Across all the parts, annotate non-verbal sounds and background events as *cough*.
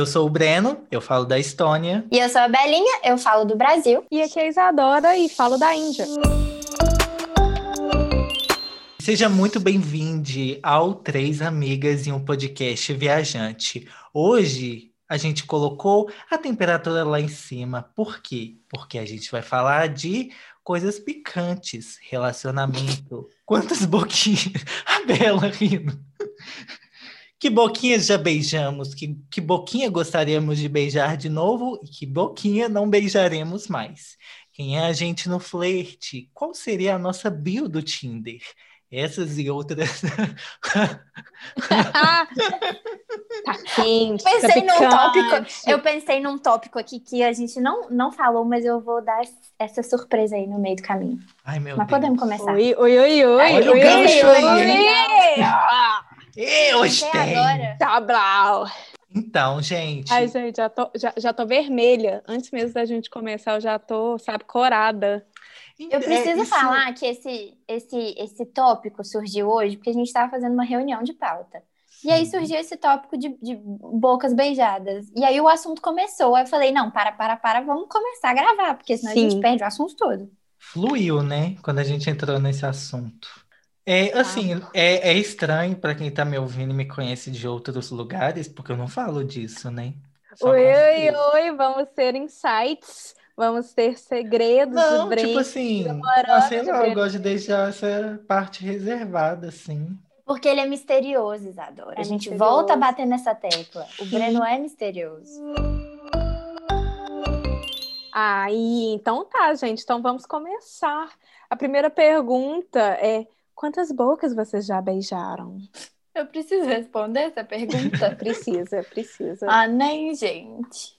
Eu sou o Breno, eu falo da Estônia. E eu sou a Belinha, eu falo do Brasil. E aqui é a Isadora e falo da Índia. Seja muito bem-vindo ao Três Amigas em um Podcast Viajante. Hoje a gente colocou a temperatura lá em cima. Por quê? Porque a gente vai falar de coisas picantes, relacionamento. Quantas boquinhas? *laughs* A Bela rindo. Que boquinhas já beijamos? Que, que boquinha gostaríamos de beijar de novo? E que boquinha não beijaremos mais? Quem é a gente no flerte? Qual seria a nossa bio do Tinder? Essas e outras. *laughs* tá quente, Pensei tá num tópico. Eu pensei num tópico aqui que a gente não, não falou, mas eu vou dar essa surpresa aí no meio do caminho. Ai, meu mas Deus. podemos começar. Oi, oi, oi, oi. Olha o oi, gancho oi, aí, oi. Eu Até agora. Tá brau. Então, gente. Ai, gente, já tô, já, já tô vermelha. Antes mesmo da gente começar, eu já tô, sabe, corada. Eu preciso é, isso- falar que esse, esse, esse tópico surgiu hoje porque a gente estava fazendo uma reunião de pauta. E aí surgiu esse tópico de, de bocas beijadas. E aí o assunto começou. Aí eu falei, não, para, para, para, vamos começar a gravar, porque senão a Sim. gente perde o assunto todo. Fluiu, né? Quando a gente entrou nesse assunto. É assim, é, é estranho para quem tá me ouvindo e me conhece de outros lugares, porque eu não falo disso, né? Só Oi, oi, oi. Vamos ter insights. Vamos ter segredos Não, tipo assim, ah, sei lá, eu gosto de deixar essa parte reservada, assim. Porque ele é misterioso, Isadora. É a gente misterioso. volta a bater nessa tecla. O Breno é misterioso. Aí, então tá, gente. Então vamos começar. A primeira pergunta é: quantas bocas vocês já beijaram? Eu preciso responder essa pergunta? *laughs* Precisa, precisa. ah, nem, gente.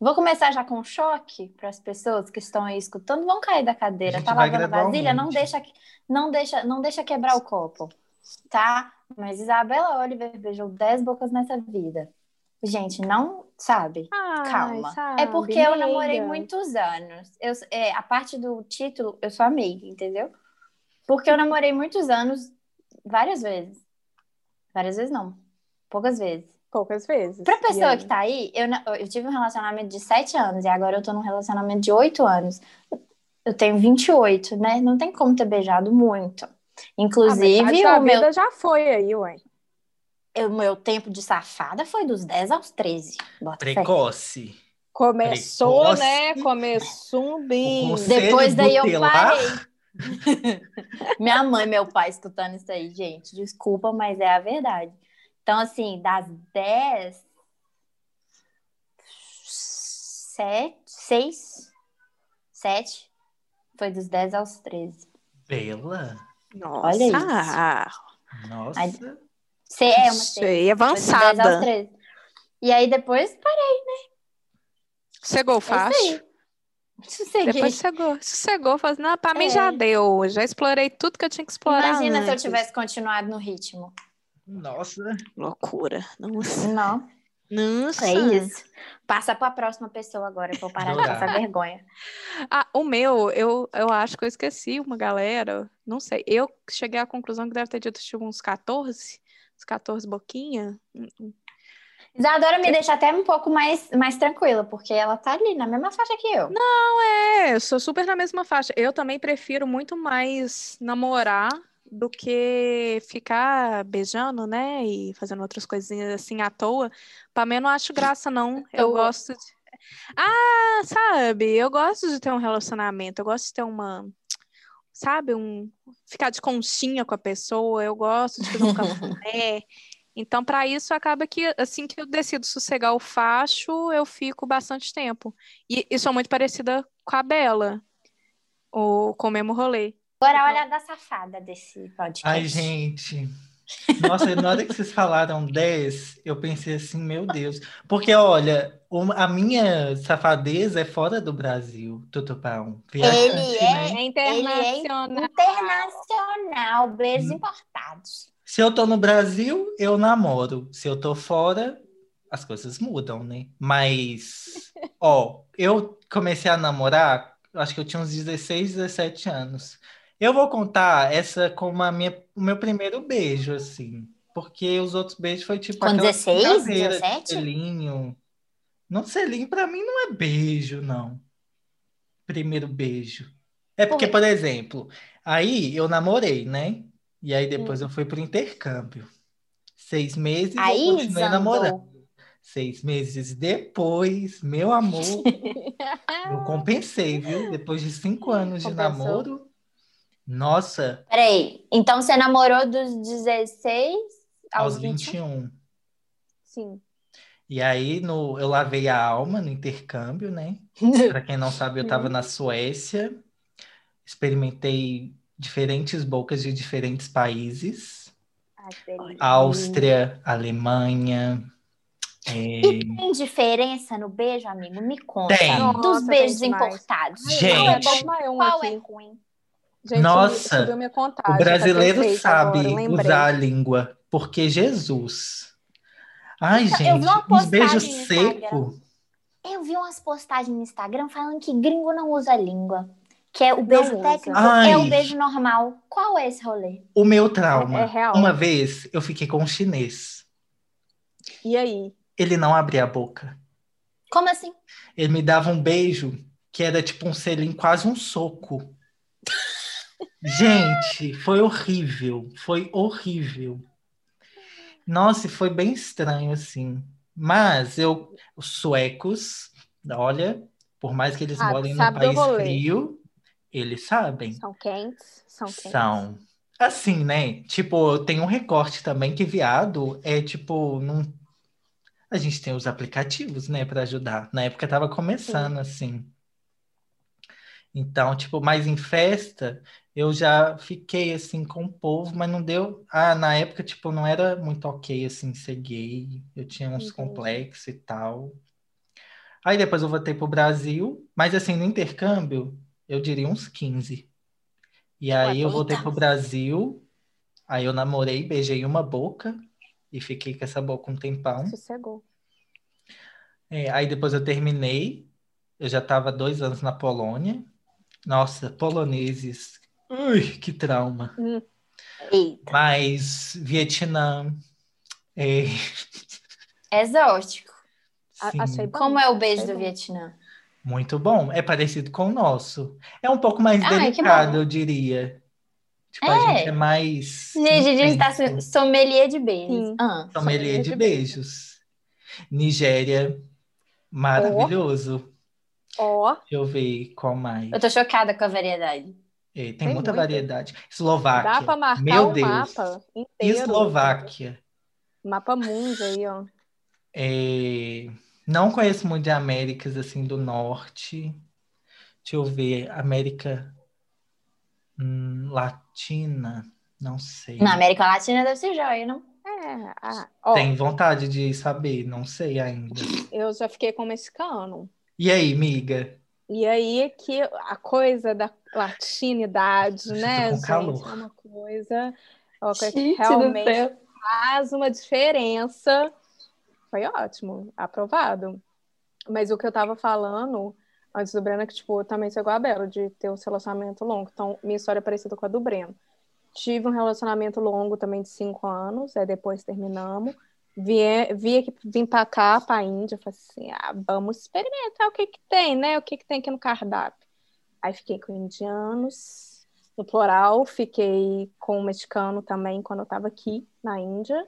Vou começar já com um choque para as pessoas que estão aí escutando. Vão cair da cadeira. Tá lavando a vasilha? Não deixa, não, deixa, não deixa quebrar o copo, tá? Mas Isabela Oliver beijou 10 bocas nessa vida. Gente, não sabe. Ai, Calma. sabe, é porque eu namorei muitos anos. Eu, é, a parte do título, eu sou amiga, entendeu? Porque eu namorei muitos anos, várias vezes. Várias vezes não. Poucas vezes. Poucas vezes. Pra pessoa aí? que tá aí, eu, eu tive um relacionamento de 7 anos e agora eu tô num relacionamento de 8 anos. Eu tenho 28, né? Não tem como ter beijado muito. A Inclusive, o meu, vida já foi aí, ué. o meu tempo de safada foi dos 10 aos 13. Bota fé. Precoce. Começou, Precoce. né? Começou bem. O conselho Depois daí eu parei. *laughs* Minha mãe meu pai escutando isso aí, gente. Desculpa, mas é a verdade. Então, assim, das 10, 7, 6, 7, foi dos 10 aos 13. Bela. Nossa, Olha isso. Nossa. Ai, Cê é uma Sei, seis. Foi dos 10 aos avançada. 13. E aí depois, Chegou é fácil. Sosseguei. Depois chegou. Sossegou. Falou assim, não, pra mim É. já deu. Já explorei tudo que eu tinha que explorar Imagina se eu antes. tivesse continuado no ritmo. Nossa. Loucura. Nossa. Não, Nossa. é isso. Passa pra próxima pessoa agora, eu parar de passar vergonha. Ah, o meu, eu, eu acho que eu esqueci uma galera. Não sei. Eu cheguei à conclusão que deve ter dito tipo, uns 14. Uns 14 boquinha. Isadora me deixa até um pouco mais, mais tranquila, porque ela tá ali na mesma faixa que eu. É, eu sou super na mesma faixa. Eu também prefiro muito mais namorar do que ficar beijando, né? E fazendo outras coisinhas assim à toa. Pra mim, eu não acho graça, não. *laughs* Eu toa. gosto de. Ah, sabe? Eu gosto de ter um relacionamento. Eu gosto de ter uma. Sabe? Um. Ficar de conchinha com a pessoa. Eu gosto de fazer um *laughs* café. Então, para isso, acaba que assim que eu decido sossegar o facho, eu fico bastante tempo. E, e sou muito parecida com a Bela, ou com o mesmo rolê. Agora olha a da safada desse podcast. Ai, gente. Nossa, na hora que vocês falaram 10, eu pensei assim, meu Deus. Porque, olha, uma- a minha safadeza é fora do Brasil, Tutupão. Viajante, Ele né? É Ele é internacional. internacional, beijos Hum. importados. Se eu tô no Brasil, eu namoro. Se eu tô fora, as coisas mudam, né? Mas, ó, eu comecei a namorar, acho que eu tinha uns 16, 17 anos. Eu vou contar essa como a minha, o meu primeiro beijo, assim. Porque os outros beijos foi tipo Com aquela 16, brincadeira de 17? selinho. Não, selinho pra mim não é beijo, não. Primeiro beijo. É porque, por exemplo, aí eu namorei, né? E aí depois eu fui pro intercâmbio. Seis meses eu Aí, continuei Zandou. namorando. Seis meses depois, meu amor, *laughs* eu compensei, viu? Depois de cinco anos de Compensou. namoro. Nossa, Peraí, então você namorou dos 16 aos aos 21? 21. Sim. E aí no, eu lavei a alma no intercâmbio, né? *laughs* Para quem não sabe, eu estava na Suécia, experimentei diferentes bocas de diferentes países. Ai, delícia. Áustria, Alemanha. é, E tem diferença no beijo, amigo? Me conta. Tem. Dos Nossa, beijos tem importados. Gente. Não, é bom mais um Qual aqui. é ruim? Gente, Nossa, contagem. O tá brasileiro perfeito sabe agora, usar a língua, porque Jesus. Ai, Então, gente, no Instagram. secos. Eu vi umas postagens no Instagram falando que gringo não usa língua. Que é o beijo usa. técnico Ai. é o beijo normal. Qual é esse rolê? O meu trauma. É- é real. Uma vez eu fiquei com um chinês. E aí? Ele não abria a boca. Como assim? Ele me dava um beijo que era tipo um selinho, quase um soco. *laughs* Gente, foi horrível. Foi horrível. Nossa, e foi bem estranho assim. Mas eu, os suecos, olha, por mais que eles Ah, morem num país frio, eles sabem. São quentes? São quentes. São. Assim, né? Tipo, tem um recorte também que viado é tipo, não... a gente tem os aplicativos, né, para ajudar. Na época tava começando assim. Então, tipo, mais em festa, eu já fiquei assim com o povo, mas não deu. Ah, na época, tipo, não era muito ok assim ser gay. Eu tinha uns complexos e tal. Aí depois eu voltei pro Brasil, mas assim, no intercâmbio, eu diria uns 15. E aí eu voltei pro Brasil, aí eu namorei, beijei uma boca e fiquei com essa boca um tempão. Sossegou. É, aí depois eu terminei, eu já estava dois anos na Polônia. Nossa, poloneses, ui, que trauma. Eita. Mas Vietnã, é, Exótico. A- sim. Como é o beijo do. Vietnã? Muito bom. É parecido com o nosso. É um pouco mais Ai, delicado, eu diria. Tipo, a É. gente é mais Gente, a gente tá sommelier de beijos. Ah. Sommelier de de beijos. Nigéria, maravilhoso. Ó, Deixa eu ver qual mais. Eu tô chocada com a variedade. É, tem, Tem muita muita. variedade. Eslováquia. dá pra marcar Meu o Deus. mapa inteiro. Eslováquia. Mapa mundo aí, ó. É, Não conheço muito de Américas assim do Norte. Deixa eu ver, América hum, Latina, não sei. Na América Latina deve ser joia, não? É, ah, ó, Tem vontade de saber, não sei ainda. eu já fiquei com o mexicano. E aí, miga? E aí é que a coisa da latinidade, Eu né, gente? calor. É uma coisa, uma coisa que Gente realmente faz uma diferença. Foi ótimo, aprovado. Mas o que eu tava falando antes do Breno é que, tipo, também sou igual a Bela, de ter um relacionamento longo. Então, minha história é parecida com a do Breno. Tive um relacionamento longo também de cinco anos, aí depois terminamos. Vie, via que vim pra cá, pra Índia, falei assim, ah, vamos experimentar o que que tem, né? O que que tem aqui no cardápio. Aí fiquei com indianos, no plural, fiquei com o mexicano também quando eu tava aqui na Índia,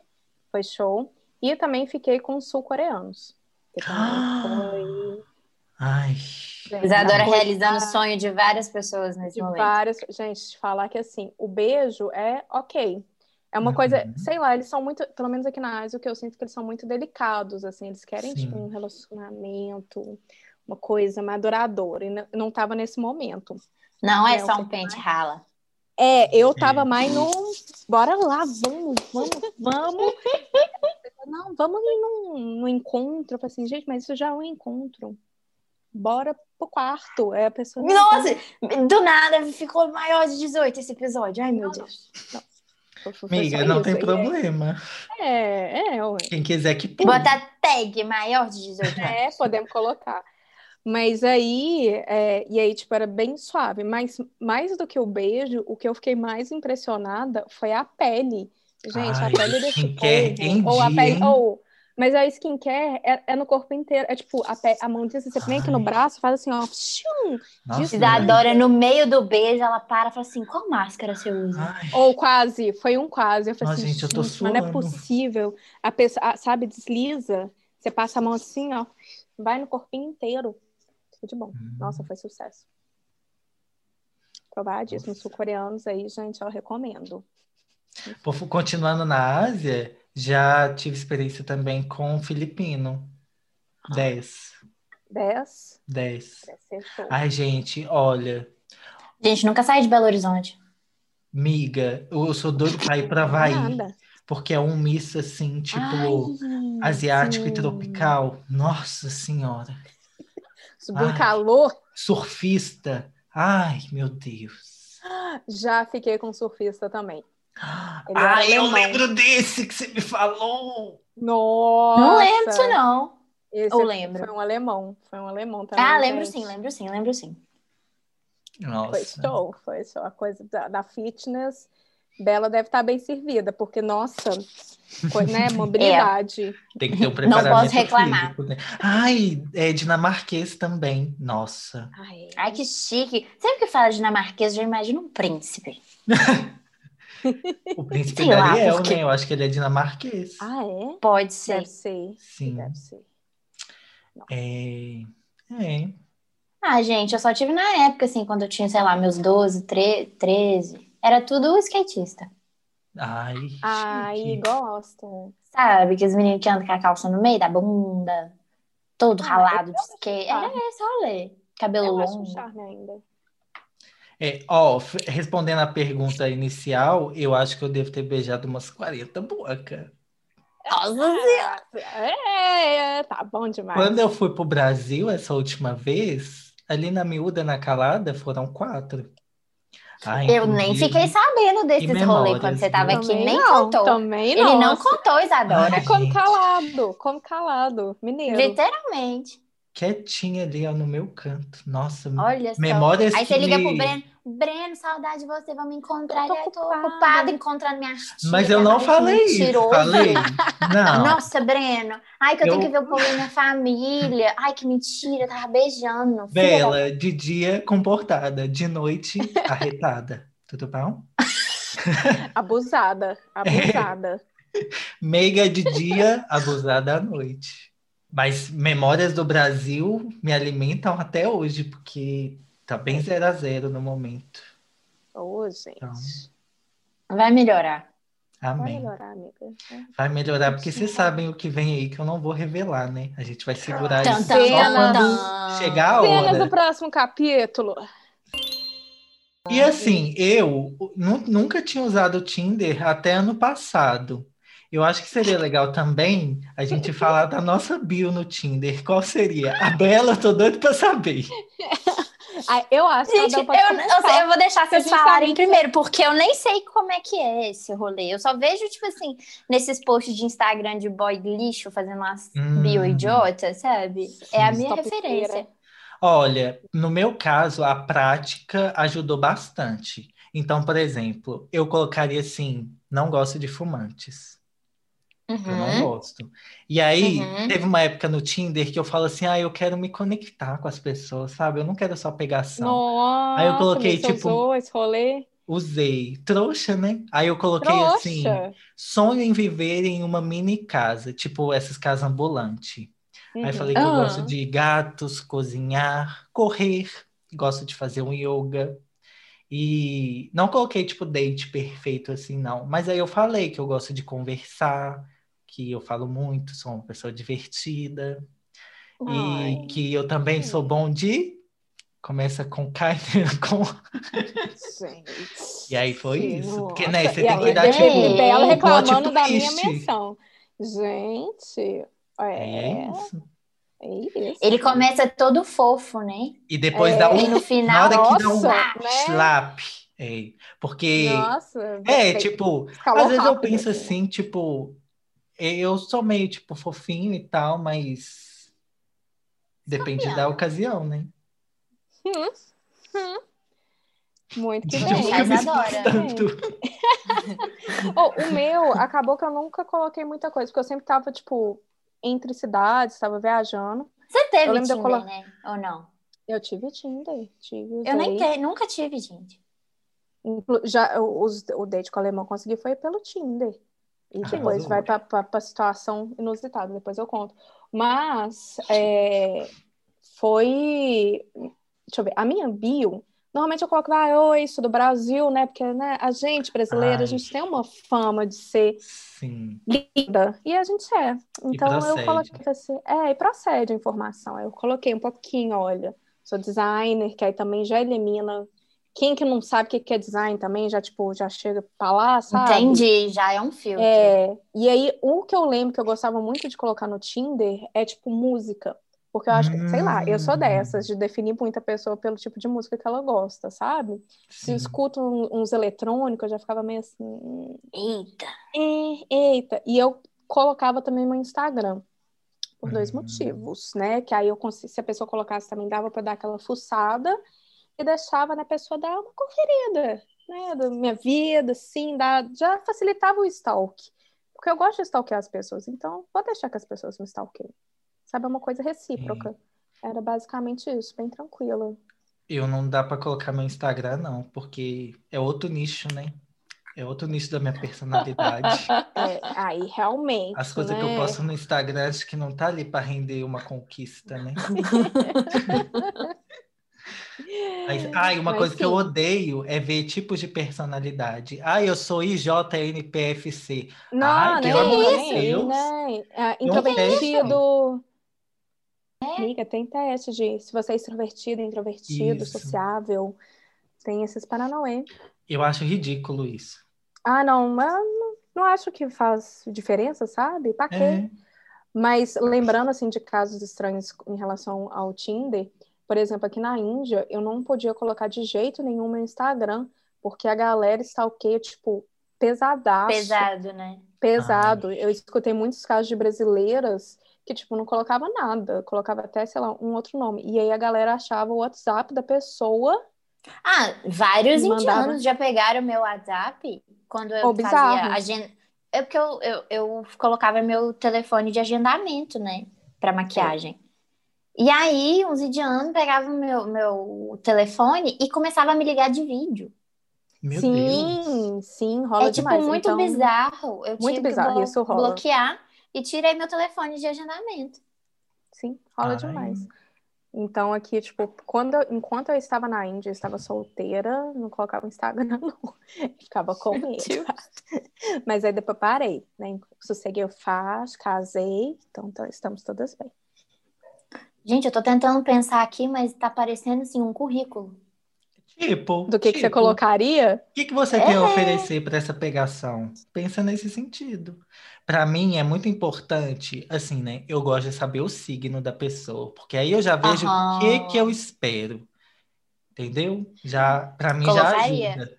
foi show. E também fiquei com os sul-coreanos, foi *gasps* Ai, Isadora Coisa- realizando o sonho de várias pessoas nesse de momento. várias. Gente, te falar que assim, o beijo é ok. É uma coisa, Uhum. sei lá, eles são muito, pelo menos aqui na Ásia, o que eu sinto é que eles são muito delicados, assim, eles querem, tipo, um relacionamento, uma coisa mais duradoura, e não, não tava nesse momento. Não é É, só um pente rala. É, eu tava mais no, bora lá, vamos, vamos, vamos. *laughs* Não, vamos ir num, num encontro. Eu falei assim, gente, mas isso já é um encontro. Bora pro quarto. É a pessoa. não, Nossa, do nada ficou maior de 18 esse episódio. Ai, meu Deus. foi- foi só amiga, não isso. tem problema. É, é, ué. Quem quiser que pule. Bota tag maior de 18 anos. É, podemos colocar. Mas aí, é, e aí, tipo, era bem suave. Mas mais do que o beijo, o que eu fiquei mais impressionada foi a pele. Gente, Ai, a pele desse skincare povo. em ou a pele, hein? ou Mas a skincare é, é no corpo inteiro. É tipo, a, pé, a mãozinha, você vem aqui no braço, faz assim, ó. Shum, Nossa, Isadora, no meio do beijo, ela para e fala assim: qual máscara você usa? Ai, Ou quase, foi um quase. Eu falei Nossa, assim, gente, eu tô mas não é possível. A pessoa, a- sabe, desliza, você passa a mão assim, ó, vai no corpinho inteiro. Tudo de bom. Hum. Nossa, foi sucesso. Provadíssimo. Sul-coreanos aí, gente, eu recomendo. Continuando na Ásia, já tive experiência também com filipino. 10. 10, 10. deve ser show. Ai, gente, olha, Gente, nunca sai de Belo Horizonte. miga, eu sou doido pra ir pra Havaí, Nada. porque é um misto assim, tipo, Ai, asiático e sim. tropical. Nossa Senhora. *laughs* Subiu um calor, Surfista. Ai, meu Deus. *gasps* já fiquei com surfista também. Ele era eu lembro desse que você me falou. Nossa! Não lembro disso, não. Esse Ou foi- lembro. Foi um alemão. Foi um alemão também. Ah, lembro gente. sim, lembro sim, lembro sim. Foi Nossa. show, foi show. A coisa da, da fitness, Bela deve estar bem servida, porque, nossa, foi, né, *laughs* mobilidade. Tem que ter um preparamento posso reclamar. físico, né? Ai, é dinamarquês também. Nossa. Ai, Ai, que chique. Sempre que fala dinamarquês, eu já imagino um príncipe. *laughs* O príncipe Sei lá, Dariel, por quê? né? Eu acho que ele é dinamarquês. Ah, é? Pode ser. Deve ser. Sim. Deve ser. É... é. Ah, gente, eu só tive na época, assim, quando eu tinha, sei lá, meus 12, tre- 13. Era tudo skatista. Ai, Ai, chique. gosto. Sabe? Que os meninos que andam com a calça no meio da bunda, todo Ah, ralado de skate. charme. É esse rolê. Cabelo Eu acho um longo. charme ainda. É, ó, respondendo a pergunta inicial, eu acho que eu devo ter beijado umas 40 bocas. Nossa Senhora. É, tá bom demais. Quando eu fui pro Brasil essa última vez, ali na miúda, na calada, foram quatro. Ai, Eu nem fiquei sabendo desses rolês quando você tava viu? aqui, nem não, contou. Também Ele não. não contou, Isadora. Ai, gente. calado, come calado. Mineiro. Literalmente. Quietinha ali, ó, no meu canto. Nossa, Olha só. memórias Aí você liga me- pro Breno. Breno, saudade de você, vamos encontrar. Eu tô Ele, "Ai, tô ocupada." encontrando minhas tias. Mas eu não que falei isso, falei. Não. Nossa, Breno. Ai, que eu, Eu- tenho que ver o povo da minha família. Ai, que mentira, eu tava beijando. Filha Bela, de dia comportada, de noite arretada. Tudo bom? *laughs* Abusada, abusada. *laughs* Meiga de dia, abusada à noite. Mas memórias do Brasil me alimentam até hoje, porque tá bem zero a zero no momento. Ô, gente. Então, Vai melhorar. Vai Amém. melhorar, amiga. Vai melhorar, porque vocês sabem o que vem aí que eu não vou revelar, né? A gente vai segurar isso só quando chegar a Cenas hora. do próximo capítulo. E assim, eu nu- nunca tinha usado o Tinder até ano passado. Eu acho que seria legal também a gente falar da nossa bio no Tinder. Qual seria? A Bela, eu tô doido pra saber. *laughs* Ah, eu acho que Gente, eu, eu, eu vou deixar vocês falarem sabe- primeiro, porque eu nem sei como é que é esse rolê. Eu só vejo, tipo assim, nesses posts de Instagram de boy lixo fazendo umas Hum. bio idiotas, sabe? É a minha referência. Olha, no meu caso, a prática ajudou bastante. Então, por exemplo, eu colocaria assim: não gosto de fumantes. Eu não Uhum. gosto. E aí, Uhum. teve uma época no Tinder que eu falo assim: ah, eu quero me conectar com as pessoas, sabe? Eu não quero só pegação. Nossa, Aí eu coloquei, tipo, usou esse rolê. Usei. Trouxa, né? Aí eu coloquei assim: Trouxa. sonho em viver em uma mini casa, tipo essas casas ambulantes. Aí Uhum. falei que eu Ah. gosto de gatos, cozinhar, correr, gosto de fazer um yoga. E não coloquei tipo date perfeito assim, não. Mas aí eu falei que eu gosto de conversar, que eu falo muito, sou uma pessoa divertida. Ai. E que eu também sou bom de. Começa com K *laughs* com. Gente. E aí foi isso. Porque, né, você e tem que dar, de- tipo, e Bela o reclamando da minha menção. Gente, É é, isso. é isso. Ele começa todo fofo, né? E depois É. dá E um. no Na final, hora que dá um né? slap. É, porque. Nossa. É, tipo, às vezes eu penso assim. assim, tipo, eu sou meio, tipo, fofinho e tal, mas depende da ocasião, né? Hum, hum. Muito que *laughs* Gente, bem. eu Mas adora. espantando. Oh, o meu, acabou que eu nunca coloquei muita coisa, porque eu sempre tava, tipo, entre cidades, estava viajando. Você teve eu Tinder, colo- né? Ou não? Eu tive Tinder, tive, Eu nem te, nunca tive, gente. Já, o, os- o date com o alemão consegui foi pelo Tinder. E Ah, depois arrasou. vai pra, pra situação inusitada, depois eu conto. Mas é, foi. Deixa eu ver, a minha bio. Normalmente eu coloco, ah, oi, sou do Brasil, né? Porque né, a gente brasileira, Ai. a gente tem uma fama de ser Sim. linda. E a gente é. Então eu coloquei assim, é, e procede a informação. Eu coloquei um pouquinho, olha, sou designer, que aí também já elimina. Quem que não sabe o que que é design também, já, tipo, já chega pra lá, sabe? Entendi, já é um filtro. É, e aí, o que eu lembro que eu gostava muito de colocar no Tinder é, tipo, música. Porque eu acho que, sei lá, eu sou Hum. dessas, de definir muita pessoa pelo tipo de música que ela gosta, sabe? Se eu Sim. escuto um- uns eletrônicos, eu já ficava meio assim, hum, Eita. é, eita. E eu colocava também no Instagram, por dois Hum. motivos, né? Que aí eu se a pessoa colocasse também, dava para dar aquela fuçada e deixava né, a pessoa dar uma conferida, né? Da minha vida, assim, dá, já facilitava o stalk. Porque eu gosto de stalkear as pessoas, então vou deixar que as pessoas me stalkeiem. Sabe, é uma coisa recíproca. Era basicamente isso, bem tranquila. Eu não dá pra colocar meu Instagram, não, porque é outro nicho, né? É outro nicho da minha personalidade. *laughs* É, aí realmente. As coisas que eu né? posto no Instagram, acho que não tá ali pra render uma conquista, né? *laughs* Mas, ai, uma Mas coisa que eu sim. odeio é ver tipos de personalidade. Ai, eu sou IJNPFC. Não, Ai, aí, Deus. né? É, Não introvertido. Amiga, tem teste de se você é extrovertido, introvertido, Isso. sociável. Tem esses paranauê. Eu acho ridículo isso. Ah, não, mas não, não acho que faz diferença, sabe? Pra quê? É. Mas lembrando assim de casos estranhos em relação ao Tinder, por exemplo, aqui na Índia, eu não podia colocar de jeito nenhum meu Instagram, porque a galera stalkeia, tipo, pesadaço. Pesado, né? pesado. Eu escutei muitos casos de brasileiras que, tipo, não colocava nada, colocava até, sei lá, um outro nome. E aí a galera achava o WhatsApp da pessoa. Ah, vários mandava. indianos já pegaram meu WhatsApp quando eu Oh, fazia agenda. É porque eu, eu, eu colocava meu telefone de agendamento, né? Pra maquiagem. E aí, uns indianos pegavam meu, meu telefone e começavam a me ligar de vídeo. Meu sim, Deus. sim, rola é tipo demais. muito Então, bizarro. Eu muito tive bizarro, que blo- isso rola. bloquear e tirei meu telefone de agendamento. Sim, rola Ai. demais. Então aqui, tipo, quando enquanto eu estava na Índia, eu estava solteira, não colocava Instagram, não. *laughs* Ficava com medo. *laughs* Mas aí depois parei, né? Sosseguei o faz, casei, então tá- estamos todas bem. Gente, eu tô tentando pensar aqui, mas tá parecendo assim um currículo. Tipo, Do que, que você tipo, colocaria? O que, que você tem a É. oferecer para essa pegação? Pensa nesse sentido. Para mim é muito importante, assim, né? Eu gosto de saber o signo da pessoa, porque aí eu já vejo o que Aham. que eu espero. Entendeu? Já, para mim já Colocaria. ajuda.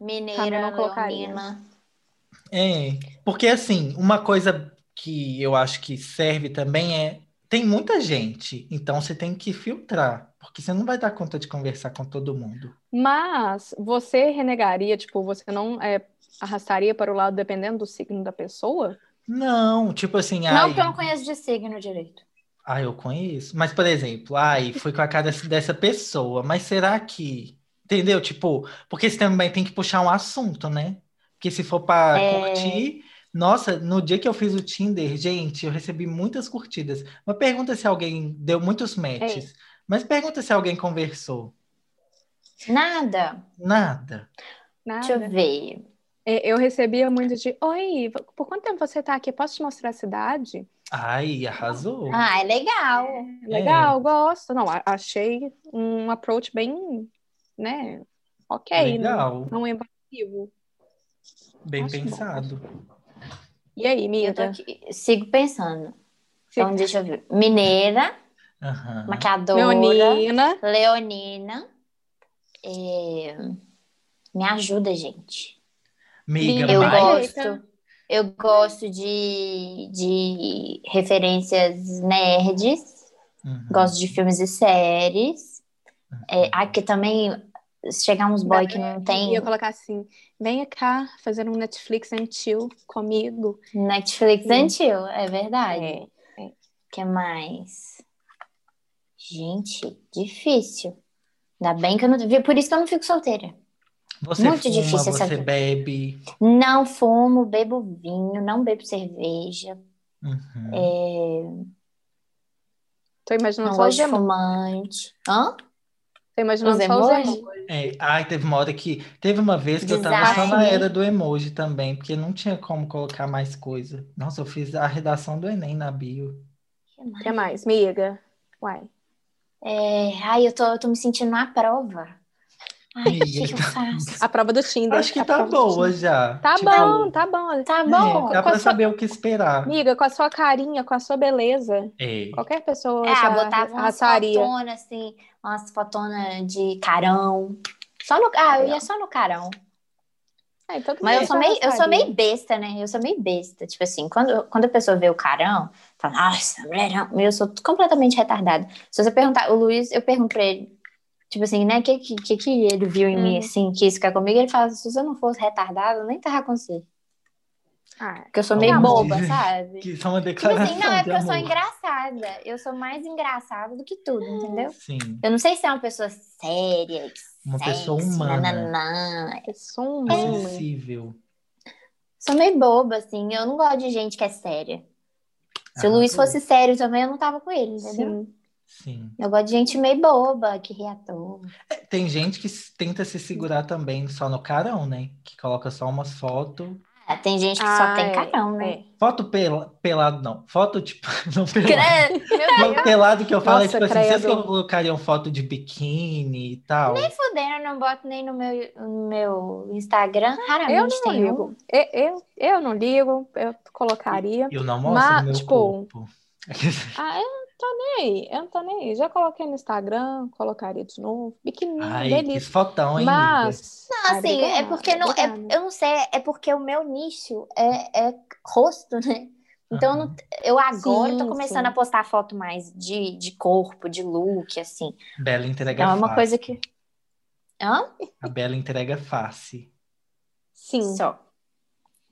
Mineira, não colocaria. leonina. É, porque assim, uma coisa que eu acho que serve também é tem muita gente, então você tem que filtrar, porque você não vai dar conta de conversar com todo mundo. Mas você renegaria, tipo, você não é, arrastaria para o lado dependendo do signo da pessoa? Não, tipo assim, Não, ai, porque eu não conheço de signo direito. Ah, eu conheço. Mas, por exemplo, ai, fui com a cara dessa- pessoa, mas será que. Entendeu? Tipo, porque você também tem que puxar um assunto, né? Porque se for pra É. curtir. Nossa, no dia que eu fiz o Tinder, gente, eu recebi muitas curtidas. Mas pergunta se alguém deu muitos matches. Mas pergunta se alguém conversou. Nada. Nada. Deixa eu Nada. ver. É, Eu recebia muito de, oi, por quanto tempo você tá aqui? Posso te mostrar a cidade? Ai, arrasou. Ah, é legal. Legal, gosto. Não, achei um approach bem, né? Ok, Legal. não, não é invasivo. Bem acho bom, pensado. E aí, Eu tô Mira? aqui, sigo pensando. Então, deixa eu ver. Mineira, Aham. maquiadora, Leonina, leonina. É, Me ajuda, gente. Miga, Eu mas- gosto. Eu gosto de, de referências nerds. Uhum. Gosto de filmes e séries. É, Uhum. ai, porque também chegar uns boy que não E tem eu colocar assim, venha cá fazer um Netflix chill comigo. Netflix Sim. antigo, é verdade. É, que mais? Gente, difícil. Ainda bem que eu não. Por isso que eu não fico solteira. Você Muito fuma, difícil essa você vida. bebe. Não fumo, bebo vinho, não bebo cerveja. Uhum. é, Tô imaginando não só gosto de emojis. fumante. Hã? Tô imaginando Os só os emojis? emojis. É, ai, teve uma hora que. Teve uma vez que eu tava só na era do emoji também, porque não tinha como colocar mais coisa. Nossa, eu fiz a redação do Enem na bio. O que mais, miga? Uai. É, ai, eu tô, eu tô me sentindo na prova. Ai, o que, Amiga, que eu faço? A prova do Tinder. Acho que tá boa já. Tá Tipo, bom, tá bom. Tá é, bom. dá Com pra sua- saber o que esperar. Amiga, com a sua carinha, com a sua beleza. É. Qualquer pessoa Ah, já botava umas fotonas assim, umas fotonas de carão. Só no, ah, eu ia só no carão. É, Mas eu sou meio, eu sou meio besta, né? Eu sou meio besta. Tipo assim, quando, quando a pessoa vê o carão, fala, nossa, mulherão. Eu sou completamente retardada. Se você perguntar, o Luiz, eu pergunto pra ele, tipo assim, né? O que, que, que ele viu em mim, Uhum. assim, quis ficar comigo? Ele fala, se você não fosse retardada, eu nem tava com você. Ah, Porque eu sou meio Vamos boba, dizer sabe? Que isso é uma Tipo declaração assim, não, é de porque eu sou engraçada. Eu sou mais engraçada do que tudo, entendeu? Sim. Eu não sei se é uma pessoa séria, Uma sexy, pessoa humana. nananã. eu sou um humano. Acessível. Sou meio boba, assim. Eu não gosto de gente que é séria. Se o Arrasou. Luiz fosse sério também, eu não tava com ele, entendeu? Sim. Sim. Eu gosto de gente meio boba, que toa. É, Tem gente que tenta se segurar também só no carão, né? Que coloca só umas fotos. Ah, tem gente que Ah, só tem é, carão, né? é. Foto pela- pelado, não. Foto, tipo, *laughs* não pelado. Foto pelado que eu falo é Nossa, tipo assim, vocês colocariam foto de biquíni e tal? Nem fudendo, eu não boto nem no meu, no meu Instagram. Eu Raramente não tem um. ligo. Eu, eu, eu não ligo, eu colocaria. Eu não mostro Mas, meu tipo, corpo. *laughs* Ah, eu tô nem aí, eu não tô nem aí. Já coloquei no Instagram, colocaria de novo. Biquininho, Ai, que delícia. fotão, hein? Mas. Não, assim, é porque não. É, eu não sei, é porque o meu nicho é, é rosto, né? Então eu, não- eu agora Sim, tô começando sim. a postar foto mais de, de corpo, de look, assim. Bela entrega Então é uma face. coisa que. Hã? A Bela entrega face. Sim. Só.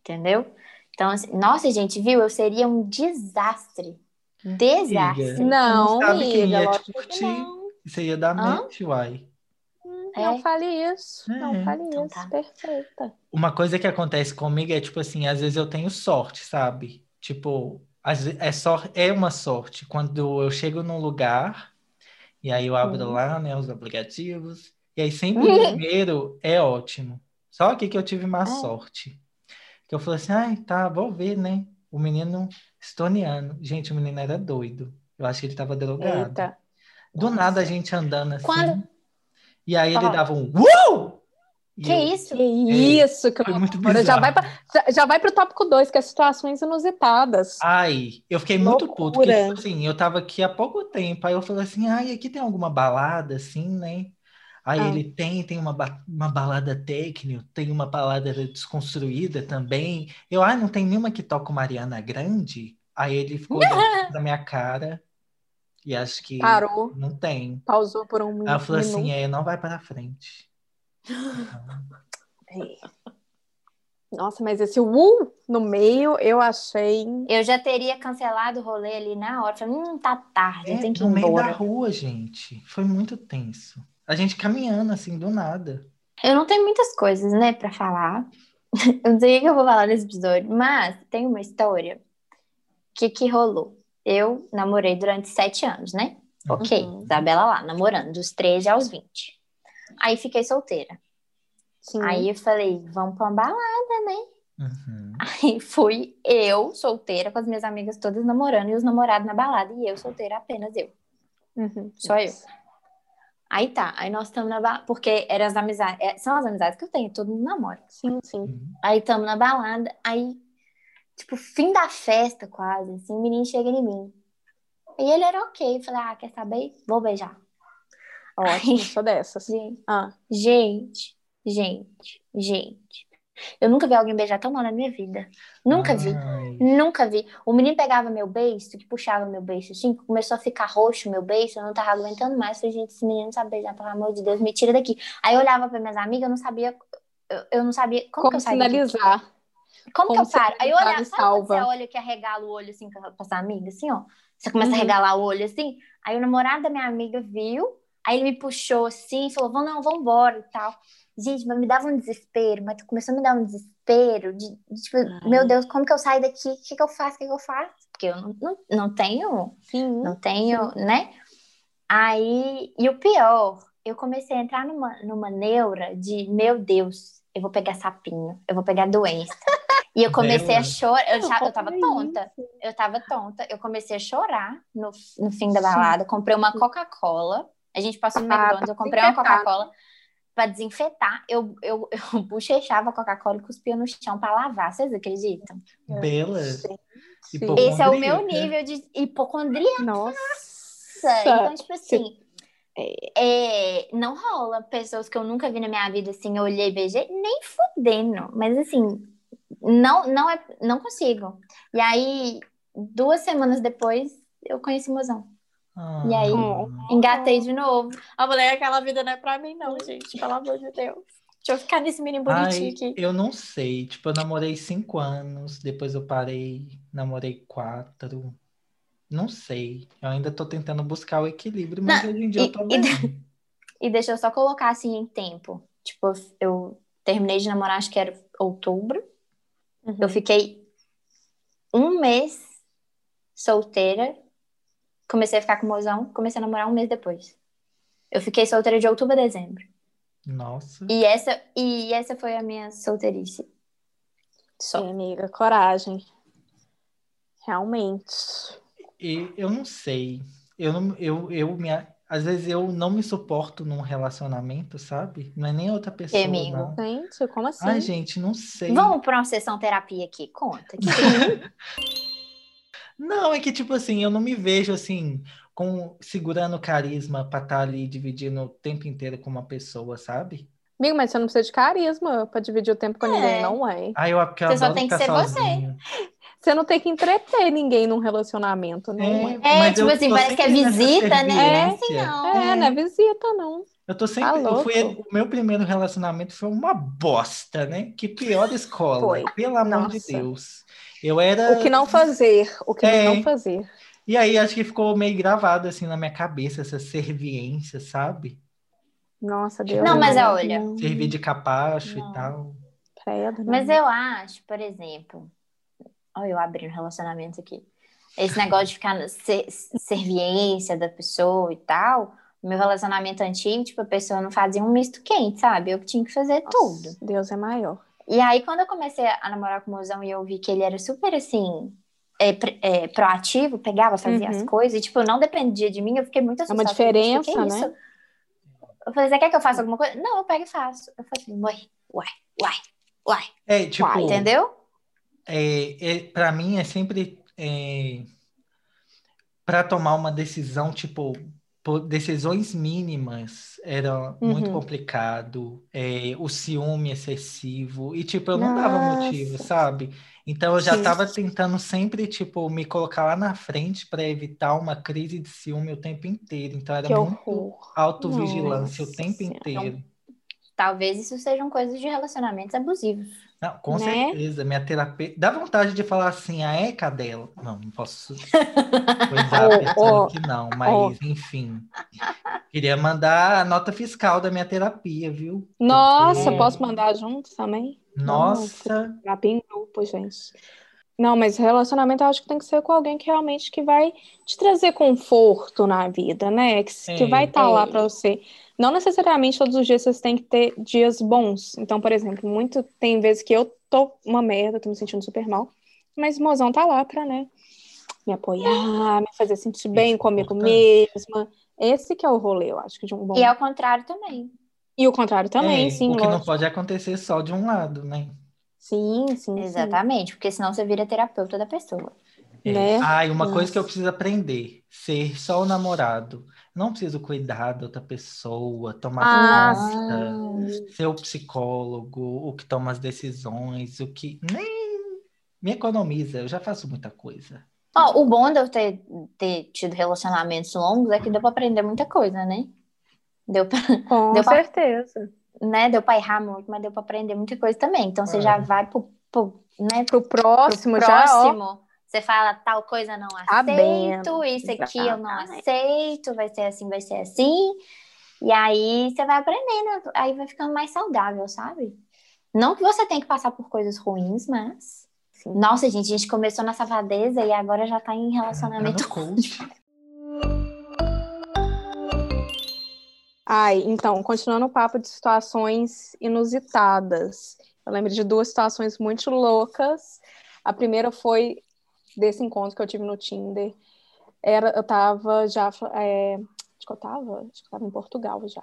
Entendeu? Então, assim, nossa, gente, viu? Eu seria um desastre. Desastre. Amiga. Não, sabe quem ia te que curtir? não. Você ia dar Hã? match, uai. Não É? fale isso. Não É, fale então isso. tá. Perfeita. Uma coisa que acontece comigo é, tipo assim, às vezes eu tenho sorte, sabe? Tipo, é, só, é uma sorte. Quando eu chego num lugar, e aí eu abro Hum. lá, né, os aplicativos, e aí sempre o *laughs* primeiro é ótimo. Só aqui que eu tive má É. sorte. Que eu falei assim, ai, tá, vou ver, né? O menino estoniano. Gente, o menino era doido. Eu acho que ele tava drogado. Eita. Do nada a gente andando assim. Quando- E aí ele dava um UU! E Que eu- isso? Que isso, que Foi muito loucura. Já bizarro. vai, pra, já, já vai pro tópico 2, que é situações inusitadas. Ai, eu fiquei muito puto, porque, Loucura. tipo assim, eu tava aqui há pouco tempo, aí eu falei assim, ai, aqui tem alguma balada, assim, né? Aí Ah. ele tem, tem uma, ba- uma balada técnica, tem uma balada desconstruída também. Eu, ai, não tem nenhuma que toca o Mariana Grande? Aí ele ficou olhando *laughs* pra minha cara, e acho que Parou, não tem. pausou por um Aí eu falei minuto. assim, é, não vai para frente. Nossa, mas esse uh no meio eu achei. Eu já teria cancelado o rolê ali na hora. Falei, hum, tá tarde, eu É, tenho que ir no meio da embora. rua, gente. Foi muito tenso. A gente caminhando assim, do nada. Eu não tenho muitas coisas, né, pra falar. *laughs* Eu não sei o que eu vou falar nesse episódio, mas tem uma história. O que que rolou? Eu namorei durante sete anos, né? Ok, Uhum. Isabela lá, namorando, dos 13 aos 20. Aí fiquei solteira. Sim. Aí eu falei, vamos pra uma balada, né? Uhum. Aí fui eu, solteira, com as minhas amigas todas namorando e os namorados na balada. E eu, solteira, apenas eu. Uhum. Só eu. Aí tá, aí nós estamos na balada, porque eram as amizades, é, são as amizades que eu tenho, todo mundo namora. Sim, sim. Uhum. Aí estamos na balada, aí, tipo, fim da festa quase, assim, o menino chega em mim. E ele era ok, falei, ah, quer saber? Vou beijar. Ótimo, sou dessas. Gente, Ah, gente, gente, gente. Eu nunca vi alguém beijar tão mal na minha vida. Nunca vi. Ai. Nunca vi. O menino pegava meu beiço, que puxava meu beiço assim, começou a ficar roxo meu beiço, eu não tava aguentando mais. Falei, gente, esse menino não sabe beijar, pelo amor de Deus, me tira daqui. Aí eu olhava para minhas amigas, eu não sabia, eu, eu não sabia como, que como eu saio daqui? sinalizar? Como, como que eu paro? Aí eu olhava, sabe você olha que arregala o olho assim com as amigas, assim, ó? Você começa Uhum. a regalar o olho assim. Aí o namorado da minha amiga viu, aí ele me puxou assim, falou: vamos, não, vamos embora e tal. Gente, mas me dava um desespero, mas começou a me dar um desespero de, de, tipo, Ai. meu Deus, como que eu saio daqui? O que, que eu faço? O que, que eu faço? Porque eu não, não, não tenho Sim. não tenho, né? Aí, e o pior, eu comecei a entrar numa, numa neura de, meu Deus, eu vou pegar sapinho, eu vou pegar doença. E eu comecei a chorar, eu, já, eu tava tonta, eu tava tonta. Eu comecei a chorar no, no fim da Sim. balada, comprei uma Coca-Cola, a gente passou no Ah, McDonald's, eu comprei uma. Coca-Cola pra desinfetar. Eu, eu, *laughs* eu bochechava a Coca-Cola e cuspia no chão pra lavar, vocês acreditam? Bela. Esse é o meu nível de hipocondria Nossa. Então, tipo assim, é, não rola pessoas que eu nunca vi na minha vida, assim, eu olhei, beijei, nem fudendo. Mas, assim, não, não, é, não consigo. E aí, duas semanas depois, eu conheci o mozão. Ah. E aí? Oh. Engatei de novo. A mulher, aquela vida não é pra mim, não, gente. Pelo amor de Deus. Deixa eu ficar nesse menino bonitinho Ai, aqui. eu não sei. Tipo, eu namorei cinco anos, depois eu parei, namorei quatro. Não sei. Eu ainda tô tentando buscar o equilíbrio, mas Não, hoje em dia e- eu tô e- bem. *laughs* E deixa eu só colocar assim em tempo. Tipo, eu terminei de namorar, acho que era outubro. Uhum. Eu fiquei um mês solteira. Comecei a ficar com o mozão. Comecei a namorar um mês depois. Eu fiquei solteira de outubro a dezembro. Nossa. E essa, e essa foi a minha solteirice. Só. Amiga, coragem. Realmente. E eu não sei. Eu não, eu, eu me, às vezes eu não me suporto num relacionamento, sabe? Não é nem outra pessoa, amigo? não. Gente, como assim? Ai, gente, não sei. Vamos para uma sessão terapia aqui. Conta. Que *laughs* Não, é que tipo assim, eu não me vejo assim, com segurando carisma pra estar ali dividindo o tempo inteiro com uma pessoa, sabe? Amigo, mas você não precisa de carisma pra dividir o tempo com É. ninguém, não é? Ai, eu, porque eu Você só adoro tem que ficar ser você. sozinho. Você não tem que entreter ninguém num relacionamento, não é? É, mas tipo eu assim, tô parece que é sempre nessa visita, né? Não é assim, serviência. não. É, não é visita, não. Eu tô sempre. Tá eu fui, louco. o meu primeiro relacionamento foi uma bosta, né? Que pior escola. Foi. Pelo amor de Nossa. Deus. Eu era. O que não fazer, o que É. não fazer. E aí acho que ficou meio gravado assim na minha cabeça essa serviência, sabe? Nossa, Deus. Não, mas olha. Servir de capacho Não. e tal. credo, Mas eu acho, por exemplo, olha eu abrindo relacionamento aqui. Esse negócio de ficar na ser- serviência da pessoa e tal. Meu relacionamento antigo, tipo, a pessoa não fazia um misto quente, sabe? Eu que tinha que fazer tudo. Nossa, Deus é maior. E aí, quando eu comecei a namorar com o mozão e eu vi que ele era super assim. é, é, proativo, pegava, fazia Uhum. as coisas, e tipo, não dependia de mim, eu fiquei muito É assustada. uma Eu falei, "Gente, o que diferença, é né? isso?" Eu falei, você quer que eu faça alguma coisa? Não, eu pego e faço. Eu falei assim, uai, uai, uai, uai. É, tipo, Uai, Entendeu? é, é, para mim é sempre é, para tomar uma decisão, tipo, por decisões mínimas era muito Uhum. complicado, é, o ciúme excessivo, e tipo, eu não dava motivo, Nossa. sabe? Então eu já Sim. tava tentando sempre, tipo, me colocar lá na frente para evitar uma crise de ciúme o tempo inteiro. Então era Que muito horror. autovigilância o Nossa tempo Senhora. inteiro. Talvez isso sejam coisas de relacionamentos abusivos. Não, com Né? certeza, minha terapeuta. Dá vontade de falar assim, a é cadela. Não, não posso *laughs* coisar a Ô, pessoa ô, que não, mas ô. enfim. Queria mandar a nota fiscal da minha terapia, viu? Nossa, Porque- posso mandar juntos também? Nossa, Terapia em grupo, gente. Não, mas relacionamento eu acho que tem que ser com alguém que realmente que vai te trazer conforto na vida, né? Que, que vai estar lá É. pra você. Não necessariamente todos os dias vocês têm que ter dias bons. Então, por exemplo, muito tem vezes que eu tô uma merda, tô me sentindo super mal, mas o mozão tá lá pra, né, me apoiar, me fazer sentir bem Isso é comigo importante. mesma. Esse que é o rolê, eu acho que de um bom. E ao contrário também. E o contrário também, é, sim, o que não lógico. pode acontecer só de um lado, né? Sim, sim, sim. Exatamente, porque senão você vira terapeuta da pessoa. É. Né? Ah, e uma coisa que eu preciso aprender: ser só o namorado. Não preciso cuidar da outra pessoa, tomar Ah, conta, ser o psicólogo, o que toma as decisões, o que. Nem me economiza, eu já faço muita coisa. Ó, o bom de eu ter, ter tido relacionamentos longos é que deu pra aprender muita coisa, né? Deu pra, *laughs* Com Deu pra- certeza. né? Deu pra errar muito, mas deu pra aprender muita coisa também. Então você Claro. já vai pro, pro, né, Pro próximo, pro já, ó. Você fala tal coisa não Sabendo, aceito, isso aqui eu não aceito, vai ser assim, vai ser assim. E aí você vai aprendendo, aí vai ficando mais saudável, sabe? Não que você tenha que passar por coisas ruins, mas. Nossa, gente, a gente começou na safadeza e agora já tá em Tá relacionamento. coach. Ai, então, continuando o papo de situações inusitadas. Eu lembro de duas situações muito loucas. A primeira foi desse encontro que eu tive no Tinder. Era, eu tava já, é, acho que eu tava, acho que eu tava em Portugal já.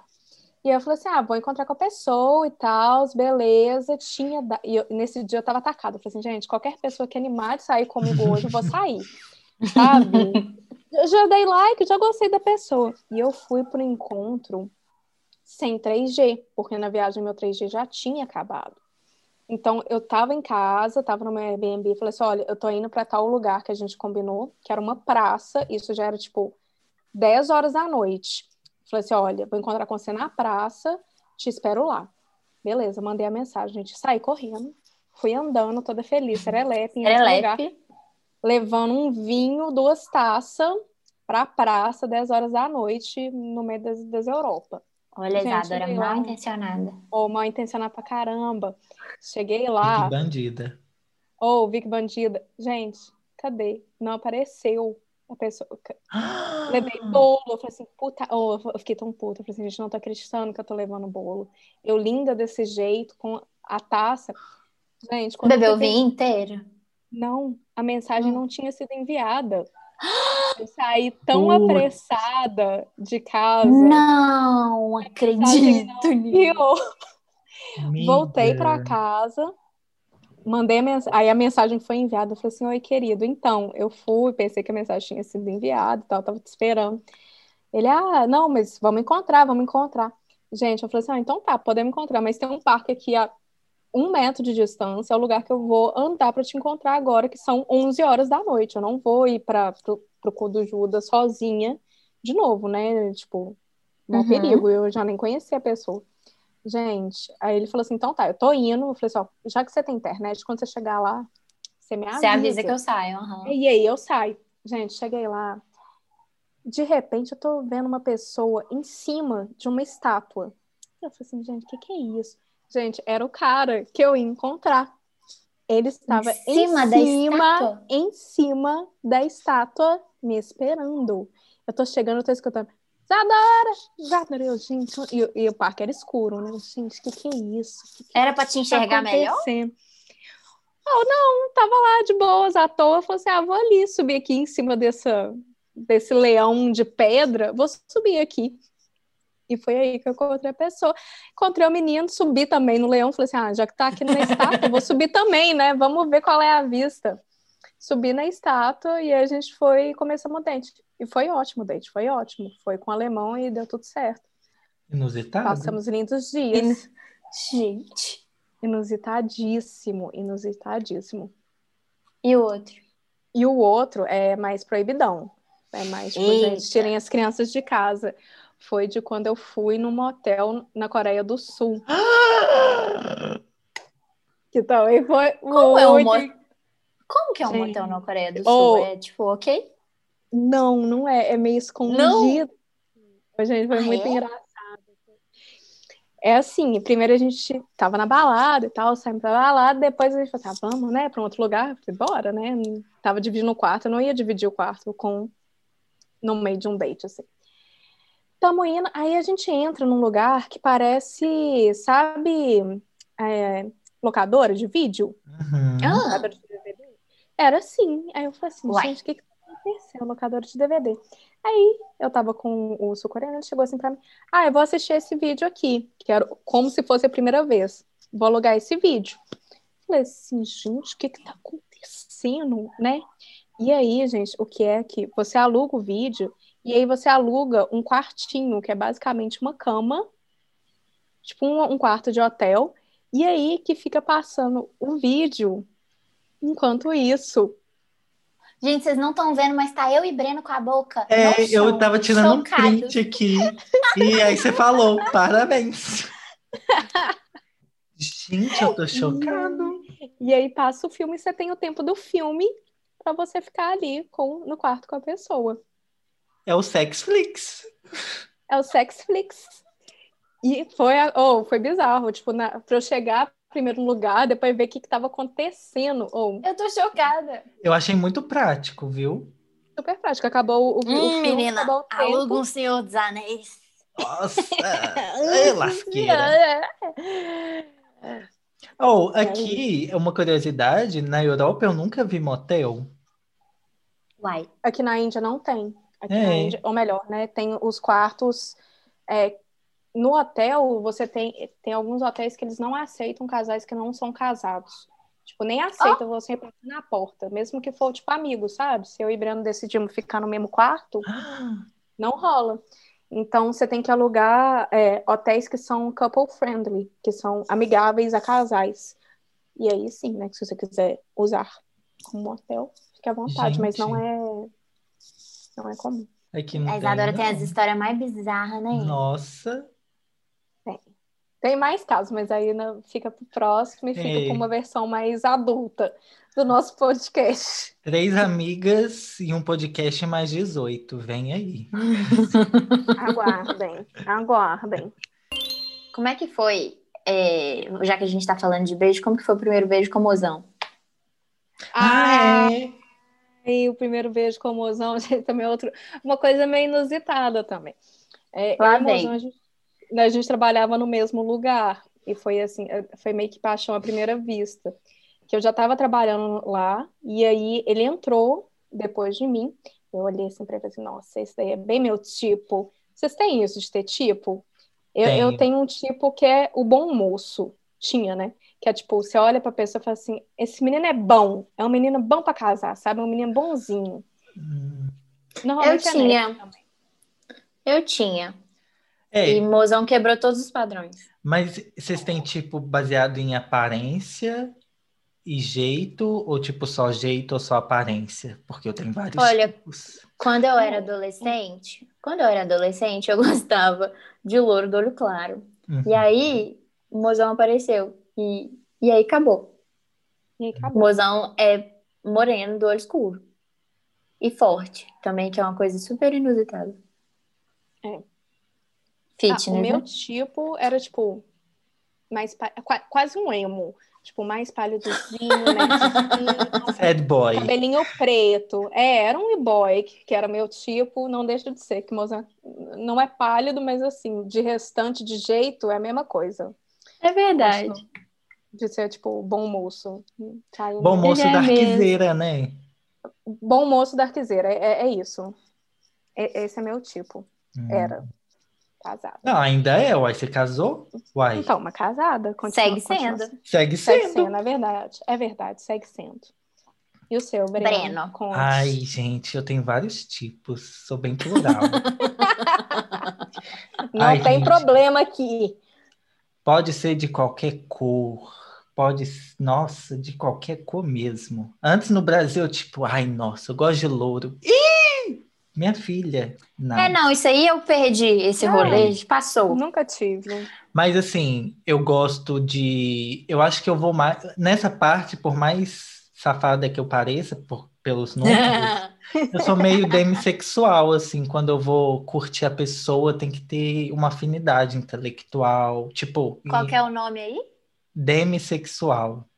E aí eu falei assim, ah, vou encontrar com a pessoa e tal, beleza. Tinha, da- e eu- nesse dia eu tava atacada. Eu falei assim, gente, qualquer pessoa que animar de sair comigo hoje, eu vou sair, *laughs* sabe? Eu já dei like, já gostei da pessoa. E eu fui pro encontro sem 3G, porque na viagem meu 3G já tinha acabado. Então eu tava em casa, tava no meu Airbnb, falei assim: olha, eu tô indo pra tal lugar que a gente combinou, que era uma praça, isso já era tipo 10 horas da noite. Falei assim: olha, vou encontrar com você na praça, te espero lá. Beleza, mandei a mensagem, gente, saí correndo, fui andando, toda feliz, serelepe, em lugar levando um vinho, duas taças pra praça, 10 horas da noite, no meio das, das Europa. Olha, Gente, Isadora, mal lá. intencionada. Ou mal intencionada pra caramba. Cheguei lá, bandida. ou Vic Bandida. Gente, cadê? Não apareceu a pessoa. Levei bolo, eu falei assim, puta, oh, eu fiquei tão puta, eu falei assim, gente, não tô acreditando que eu tô levando bolo. Eu linda desse jeito, com a taça. Gente, quando eu Bebeu o vinho inteiro? Não, a mensagem Hum. não tinha sido enviada. *gasps* Eu saí tão Putz. apressada de casa. Não acredito nisso. voltei pra casa, mandei a mensagem. Aí a mensagem foi enviada. Eu falei assim: Oi, querido. Então, eu fui, pensei que a mensagem tinha sido enviada e tal, tava te esperando. Ele, ah, não, mas vamos encontrar, vamos encontrar. Gente, eu falei assim: ah, então tá, podemos encontrar, mas tem um parque aqui a um metro de distância, é o lugar que eu vou andar pra te encontrar agora, que são 11 horas da noite. Eu não vou ir para pro, cu do Judas sozinha de novo, né? Tipo, não Uhum. perigo, eu já nem conhecia a pessoa. Gente, aí ele falou assim: então tá, eu tô indo. Eu falei assim: ó, já que você tem internet, quando você chegar lá, você me avisa. Você avisa que eu saio. aham. E aí eu saio. Gente, cheguei lá. De repente, eu tô vendo uma pessoa em cima de uma estátua. Eu falei assim, gente, o que, que é isso? Gente, era o cara que eu ia encontrar. Ele estava em cima da cima, estátua? em cima da estátua, me esperando. Eu tô chegando, eu tô escutando. Zadora! Zadora! Eu, gente, e, e o parque era escuro, né? Gente, o que, que é isso? Que que Era pra te tá enxergar melhor? acontecendo? Oh, não, tava lá de boas, à toa. Falei assim: ah, vou ali subir aqui em cima dessa, desse leão de pedra, vou subir aqui. E foi aí que eu encontrei a pessoa. Encontrei o menino, subi também no leão. Falei assim: ah, já que tá aqui na *laughs* estátua, eu vou subir também, né? Vamos ver qual é a vista. Subi na estátua e a gente foi e começamos o date. E foi ótimo o date, foi ótimo. Foi com o alemão e deu tudo certo. Inusitado. Passamos lindos dias. Gente. Inusitadíssimo, inusitadíssimo. E o outro? E o outro é mais proibidão. É mais, tipo, Eita. gente, tirem as crianças de casa. Foi de quando eu fui num motel na Coreia do Sul. *gasps* Que também foi Como é um motel? Como que é um Gente. motel na Coreia do Oh. Sul? É tipo, ok? Não, não é. É meio escondido. Gente, foi Ah, muito é? engraçado. É assim, primeiro a gente tava na balada e tal, saímos pra balada, depois a gente falou, tá, vamos, né, pra um outro lugar? Falei, bora, né? Tava dividindo o quarto, eu não ia dividir o quarto com no meio de um date, assim. Tamo indo, aí a gente entra num lugar que parece, sabe, é, locadora de vídeo? Uhum. Ah, locadora de DVD? Era assim. Aí eu falei assim, Uai. gente, o que que tá acontecendo? Locadora de DVD. Aí eu tava com o sul-coreano, ele chegou assim pra mim, ah, eu vou assistir esse vídeo aqui, que era como se fosse a primeira vez. Vou alugar esse vídeo. Falei assim, gente, o que que tá acontecendo, né? E aí, gente, o que é que você aluga o vídeo e aí você aluga um quartinho, que é basicamente uma cama, tipo um, um quarto de hotel, e aí que fica passando o vídeo. Enquanto isso, gente, vocês não estão vendo, mas tá eu e Breno com a boca. É, eu tava tirando um chocados. print aqui. E aí você falou, parabéns. *laughs* Gente, eu tô chocado. E aí passa o filme e você tem o tempo do filme para você ficar ali com, no quarto com a pessoa. É o Sexflix. É o Sexflix. E foi, oh, foi bizarro, tipo, na, pra eu chegar primeiro lugar, depois ver o que estava acontecendo. Oh, Eu tô chocada. Eu achei muito prático, viu? super prático. Acabou o, o Hum, filme, menina, acabou o tempo. aluga um Senhor dos Anéis. Nossa! Ai, *laughs* lasqueira. Oh, aqui, uma curiosidade, na Europa eu nunca vi motel. Uai. Aqui na Índia não tem. Aqui É. ou melhor, né? Tem os quartos. é, no hotel, você tem, tem alguns hotéis que eles não aceitam casais que não são casados. Tipo, nem aceitam você passar na porta, mesmo que for, tipo, amigo, sabe? Se eu e Breno decidimos ficar no mesmo quarto, não rola. Então, você tem que alugar é, hotéis que são couple friendly, que são amigáveis a casais. E aí sim, né? Que se você quiser usar como hotel, fique à vontade, mas não Gente. é. Não é comum. Aqui não A Isadora tem não. as histórias mais bizarras, né? Nossa, Tem mais casos, mas aí né, fica pro próximo e fica É. com uma versão mais adulta do nosso podcast. três amigas e um podcast mais 18. Vem aí. *laughs* Aguardem, aguardem. Como é que foi, é, já que a gente tá falando de beijo, como que foi o primeiro beijo com o mozão? Ah, é? E o primeiro beijo com o mozão, *laughs* gente, também é outro, uma coisa meio inusitada também. É, Lá eu e mozão, a gente, a gente trabalhava no mesmo lugar e foi assim, é, foi meio que paixão à primeira vista. Que eu já estava trabalhando lá e aí ele entrou depois de mim. Eu olhei assim para ele e falei assim, nossa, esse daí é bem meu tipo. Vocês têm isso de ter tipo? Eu, eu Tenho. tenho um tipo que é o bom moço. Tinha, né? Que é tipo, você olha pra pessoa e fala assim: esse menino é bom, é um menino bom pra casar, sabe? É um menino bonzinho. Hum. Normalmente Eu é tinha. também. Eu tinha. É, E mozão quebrou todos os padrões. mas vocês têm tipo baseado em aparência e jeito, ou tipo só jeito ou só aparência? Porque eu tenho vários Olha, tipos. Quando eu era adolescente, quando eu era adolescente, eu *laughs* gostava de louro do olho claro. Uhum. E aí, o mozão apareceu. E, e aí acabou. E aí O acabou. mozão é moreno do olho escuro. E forte também, que é uma coisa super inusitada. É. Fitness, Ah, o meu né? tipo era tipo mais quase um emo, tipo mais pálidozinho, *laughs* né? Sad boy. Cabelinho preto. É, era um e-boy, que era meu tipo, não deixa de ser, que Mozart não é pálido, mas assim, de restante de jeito é a mesma coisa. É verdade. Gosto De ser, tipo, bom moço. Tá Bom moço é da arquiseira, né? Bom moço da arquiseira, é, é- isso. É- esse é meu tipo. Hum. Era. Casada. Não, ainda é, uai. Você casou? Uai. Então, uma casada. Continua, Segue continua sendo. Segue Segue sendo. sendo, é verdade. É verdade, segue sendo. E o seu, Breno? Breno. Conte. Ai, gente, eu tenho vários tipos. Sou bem plural. *laughs* Não ai, tem gente. problema aqui. Pode ser de qualquer cor. Pode, nossa, de qualquer cor mesmo. Antes no Brasil, tipo, ai, nossa, eu gosto de louro. Ih! Minha filha. Não. É, não, isso aí eu perdi esse Ai. rolê, passou. Nunca tive. Mas assim, eu gosto de. Eu acho que eu vou mais. Nessa parte, por mais safada que eu pareça, por, pelos números, *laughs* eu sou meio demissexual, assim. Quando eu vou curtir a pessoa, tem que ter uma afinidade intelectual. Tipo, Qual e- que é o nome aí? Demissexual.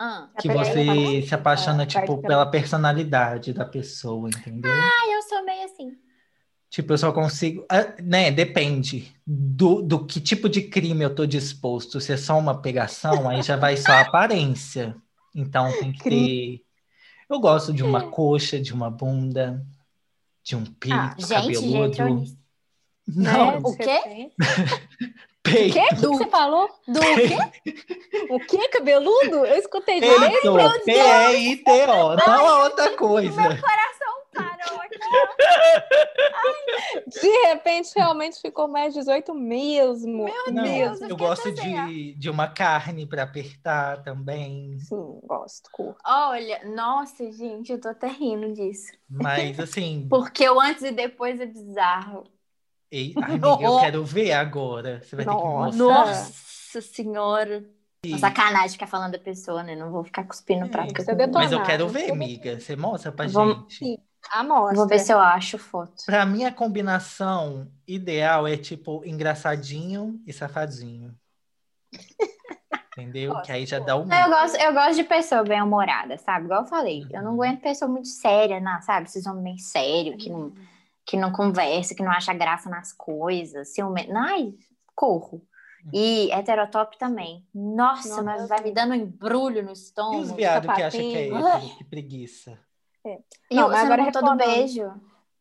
Ah, Que você eu se apaixona, É, tipo, pela personalidade da pessoa, entendeu? Ah, eu sou meio assim. Tipo, eu só consigo. ah, Né, depende do, do que tipo de crime eu tô disposto. Se é só uma pegação, aí já vai só a aparência. Então tem que ter. Eu gosto de uma coxa, de uma bunda, de um peito Ah, Gente, cabeludo. nisso. Não, Né? o quê? *laughs* Peito. quê? Do... Você falou? Do quê? O quê? Cabeludo? Eu escutei direito. Peito, P-E-I-T-O. Não é outra coisa. Parou aqui. De repente, realmente ficou mais 18 mesmo. Não, mesmo. eu fiquei gosto de, de uma carne para apertar também. Sim, gosto, curto. Olha, nossa, gente, eu tô até rindo disso. Mas assim, *laughs* Porque o antes e depois é bizarro. Ei, *laughs* ai, amiga, eu quero ver agora. Você vai ter que Nossa. mostrar. Nossa senhora. Uma sacanagem ficar falando da pessoa, né? Não vou ficar cuspindo no prato. É, eu você tô detona. Mas eu quero ver, amiga. Você mostra pra Vamos- gente. Amostra. Vou ver se eu acho foto. Pra mim, a combinação ideal é tipo engraçadinho e safadinho. *laughs* Entendeu? Que aí já dá o Não, eu gosto, eu gosto de pessoa bem-humorada, sabe? Igual eu falei. Eu não aguento pessoa muito séria, não, sabe? Esses homens bem sérios, que não, que não conversa, que não acha graça nas coisas. Ciume... Ai, corro. E heterotop também. Nossa, Nossa, mas vai me dando um embrulho no E os estômago. viados que acham que é hétero? Que preguiça. E Não, você agora não contou do reclamando. beijo?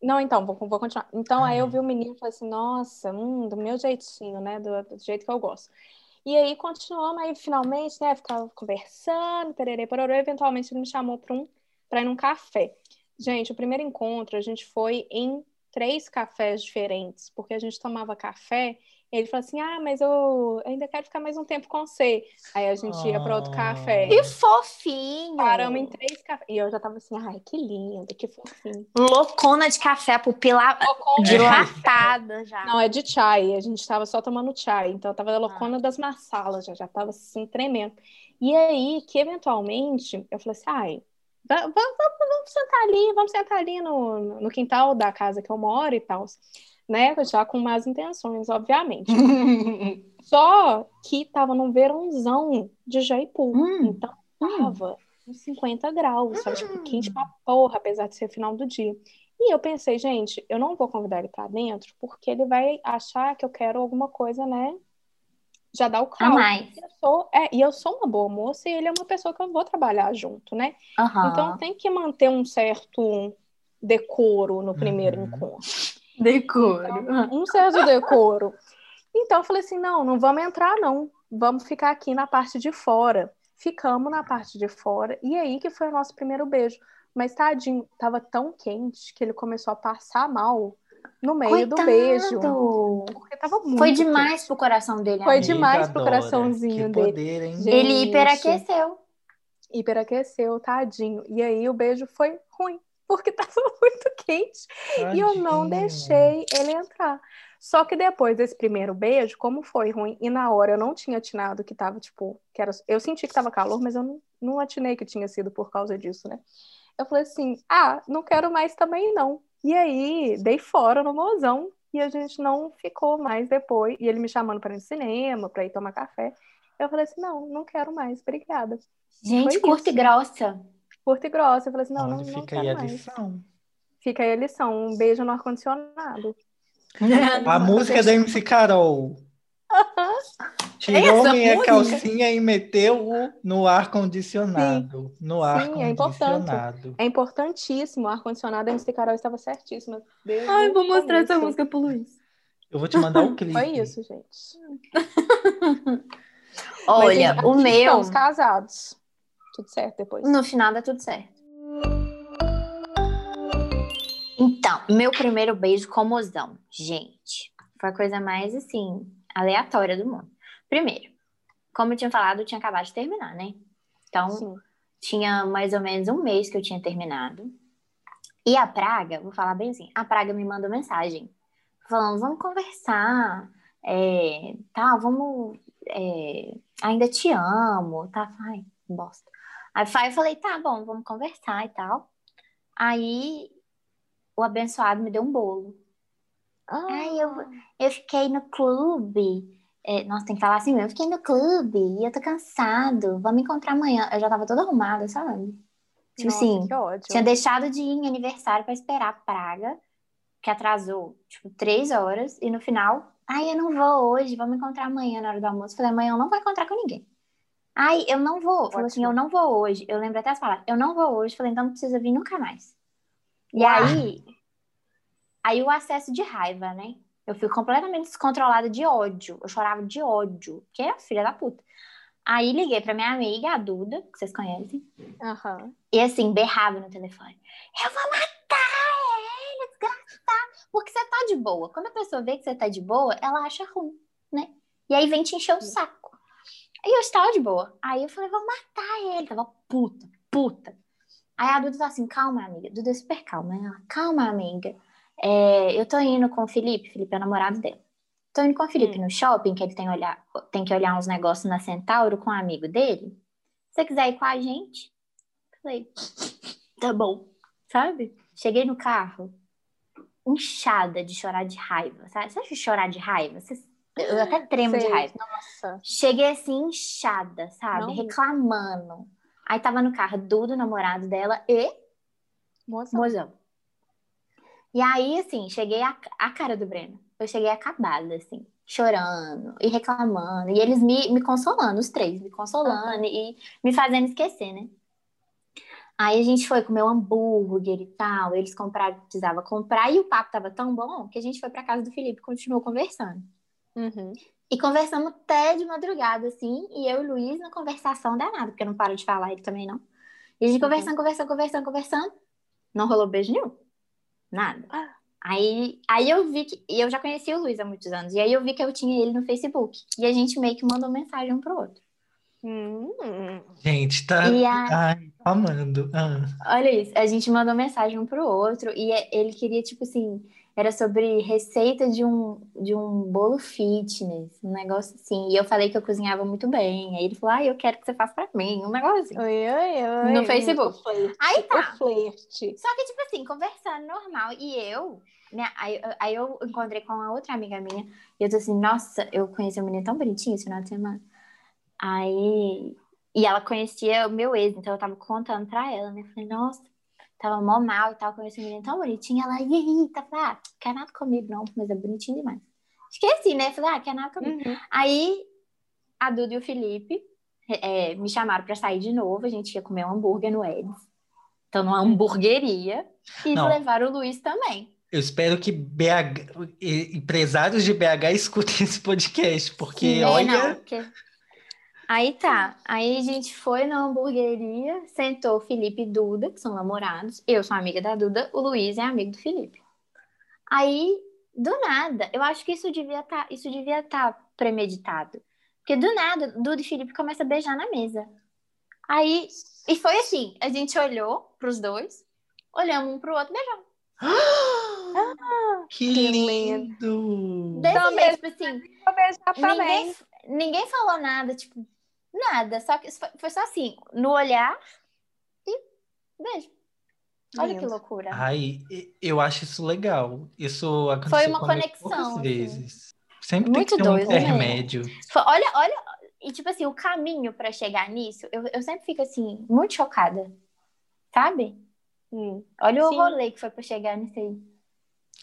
Não, então, vou, vou continuar. Então, aí eu Ai. vi o menino e falei assim, nossa, hum, do meu jeitinho, né? Do, do jeito que eu gosto. E aí continuamos, aí finalmente, né? Ficava conversando, pererê, pororô, eventualmente ele me chamou para um, pra ir num café. Gente, o primeiro encontro, a gente foi em três cafés diferentes, porque a gente tomava café. Ele falou assim: Ah, mas eu ainda quero ficar mais um tempo com você. Aí a gente ia para outro Ah. café. Que fofinho! Paramos em três cafés. E eu já tava assim, ai, que lindo, que fofinho. Loucona de café, a pupila dilatada já. Não, é de chai. A gente tava só tomando chai. Então eu tava loucona das massalas, já, já tava assim, tremendo. E aí, que eventualmente, eu falei assim, ai, va- va- va- vamos, sentar ali, vamos sentar ali no, no quintal da casa que eu moro e tal. Né? Já com más intenções, obviamente. *laughs* Só que tava num verãozão de Jaipur. Hum, Então tava uns 50 graus, tava tipo quente pra porra, apesar de ser final do dia. E eu pensei, gente, eu não vou convidar ele pra dentro porque ele vai achar que eu quero alguma coisa, né? Já dá o a caldo. mais. Eu sou, é, e eu sou uma boa moça e ele é uma pessoa que eu vou trabalhar junto, né? Aham. Então tem que manter um certo decoro no primeiro Uhum. encontro Decoro. um certo decoro. Então eu falei assim: não, não vamos entrar, não. Vamos ficar aqui na parte de fora. Ficamos na parte de fora. E aí que foi o nosso primeiro beijo. Mas tadinho, tava tão quente que ele começou a passar mal no meio do beijo. Porque tava muito Foi demais pro coração dele. Foi amiga. demais pro coraçãozinho que dele. poder, hein? Gente. Ele hiperaqueceu. Hiperaqueceu, tadinho. E aí o beijo foi ruim, porque *laughs* tava muito quente. E eu não Tadinho. deixei ele entrar. Só que depois desse primeiro beijo, como foi ruim, e na hora eu não tinha atinado que tava, tipo, que era. Eu senti que tava calor, mas eu não, não atinei que tinha sido por causa disso, né? Eu falei assim: ah, não quero mais também não. E aí, dei fora no mozão e a gente não ficou mais depois. E ele me chamando para ir no cinema, para ir tomar café. Eu falei assim: não, não quero mais, obrigada. Gente, Foi curta e grossa. Curta e grossa. Eu falei assim: não, não, Onde não fica aí quero a mais. lição? Fica aí a lição: um beijo no ar-condicionado. *laughs* A música da MC Carol. Tirou Essa minha música? calcinha e meteu-o no ar-condicionado. No Sim, é importante. ar-condicionado. É importantíssimo. O ar-condicionado, a MC Carol estava certíssima. desde Ai, vou mostrar essa música pro Luiz. Eu vou te mandar o *laughs* clipe. Foi isso, gente. *laughs* Mas, Olha, gente, o meu, Estamos casados. Tudo certo depois. no final dá tudo certo. Então, meu primeiro beijo com mozão. Gente, foi a coisa mais, assim, aleatória do mundo. Primeiro, como eu tinha falado, eu tinha acabado de terminar, né? Então, Sim. tinha mais ou menos um mês que eu tinha terminado. E a Praga, vou falar bem assim, a Praga me mandou mensagem falando, vamos conversar, é, tá, vamos, é, ainda te amo, tá, ai, bosta. Aí eu falei, tá bom, vamos conversar e tal. Aí o abençoado me deu um bolo. Ah, Ai, eu, eu fiquei no clube. É, nossa, tem que falar assim. Eu fiquei no clube e eu tô cansado. Vamos encontrar amanhã. Eu já tava toda arrumada, sabe? Tipo nossa, assim, tinha deixado de ir em aniversário pra esperar a Praga, que atrasou, tipo, três horas. E no final, ai, eu não vou hoje. Vamos encontrar amanhã na hora do almoço. Falei, amanhã eu não vou encontrar com ninguém. Ai, eu não vou. Falou assim, Ótimo. eu não vou hoje. Eu lembro até as palavras. Eu não vou hoje. Falei, então não precisa vir nunca mais. E Uau. aí, aí o acesso de raiva, né? Eu fui completamente descontrolada de ódio. Eu chorava de ódio, que é a filha da puta. Aí liguei pra minha amiga, a Duda, que vocês conhecem, Aham. e assim, berrava no telefone. Eu vou matar ele, desgraçado. Porque você tá de boa. Quando a pessoa vê que você tá de boa, ela acha ruim, né? E aí vem te encher o saco. Aí eu estava de boa. Aí eu falei, vou matar ele. Tava puta, puta. Aí a Duda tá assim, calma, amiga. Duda é super calma, né? Ela, calma, amiga. É, eu tô indo com o Felipe, Felipe é o namorado dela. tô indo com o Felipe no shopping, que ele tem, olhar, tem que olhar uns negócios na Centauro com um amigo dele. Se você quiser ir com a gente, falei, tá bom, sabe? Cheguei no carro, inchada de chorar de raiva, sabe? Você acha chorar de raiva? Você- Eu até tremo de Sei. raiva. Nossa. Cheguei assim, inchada, sabe? Não. Reclamando. Aí tava no carro Duda, o namorado dela, e Moça. mozão. E aí, assim, cheguei a, a cara do Breno. Eu cheguei acabada, assim, chorando e reclamando. E eles me, me consolando, os três, me consolando e me fazendo esquecer, né? Aí a gente foi comer um hambúrguer e tal. Eles compraram, precisava comprar. E o papo tava tão bom que a gente foi pra casa do Felipe e continuou conversando. Uhum. E conversamos até de madrugada, assim, e eu e o Luiz na conversação danada, porque eu não paro de falar, ele também não. E a gente Uhum. conversando, conversando, conversando, conversando. Não rolou beijo nenhum. Nada. Ah. Aí, aí eu vi que. E eu já conhecia o Luiz há muitos anos. E aí eu vi que eu tinha ele no Facebook. E a gente meio que mandou mensagem um pro outro. Hum. Gente, tá. E a- Ai, tô amando. Ah. Olha isso, a gente mandou mensagem um pro outro e é- ele queria, tipo assim, era sobre receita de um, de um bolo fitness, um negócio assim. E eu falei que eu cozinhava muito bem. Aí ele falou, ah, eu quero que você faça pra mim, um negócio assim. Oi, oi, oi. No Facebook. Flerte. Aí tá. Flerte. Só que, tipo assim, conversando normal. E eu, né, aí, aí eu encontrei com uma outra amiga minha. E eu tô assim, nossa, eu conheci um menino tão bonitinho esse final de semana. Aí. E ela conhecia o meu ex, então eu tava contando pra ela, né? Falei, nossa, tava mó mal e tal, conheci um menino tão bonitinho. Ela, e aí, tá? Falei, ah, quer nada comigo, não, mas é bonitinho demais. Esqueci, né? Falei, ah, quer nada comigo. Uhum. Aí a Duda e o Felipe é, me chamaram pra sair de novo. A gente ia comer um hambúrguer no Ed's. Então, numa hamburgueria. E Não. levaram o Luiz também. Eu espero que BH, empresários de BH escutem esse podcast, porque É, não, olha. porque- Aí tá. Aí a gente foi na hamburgueria, sentou o Felipe e Duda, que são namorados. Eu sou amiga da Duda, o Luiz é amigo do Felipe. Aí, do nada, eu acho que isso devia estar, isso devia estar premeditado. Porque do nada, Duda e Felipe começam a beijar na mesa. Aí, e foi assim, a gente olhou pros dois, olhamos um pro outro, beijamos. Que Que lindo! Desse Também. jeito, tipo assim, também. ninguém, ninguém falou nada, tipo, nada. Só que foi, foi só assim, no olhar e beijo. Olha que Lindo. loucura. Ai, eu acho isso legal. Isso aconteceu Foi uma conexão, assim. vezes. Sempre Muito tem que ter um né? intermédio. Foi- olha, olha, e tipo assim, o caminho pra chegar nisso, eu, eu sempre fico assim, muito chocada. Sabe? Hum. Olha o Sim. rolê que foi pra chegar nisso aí.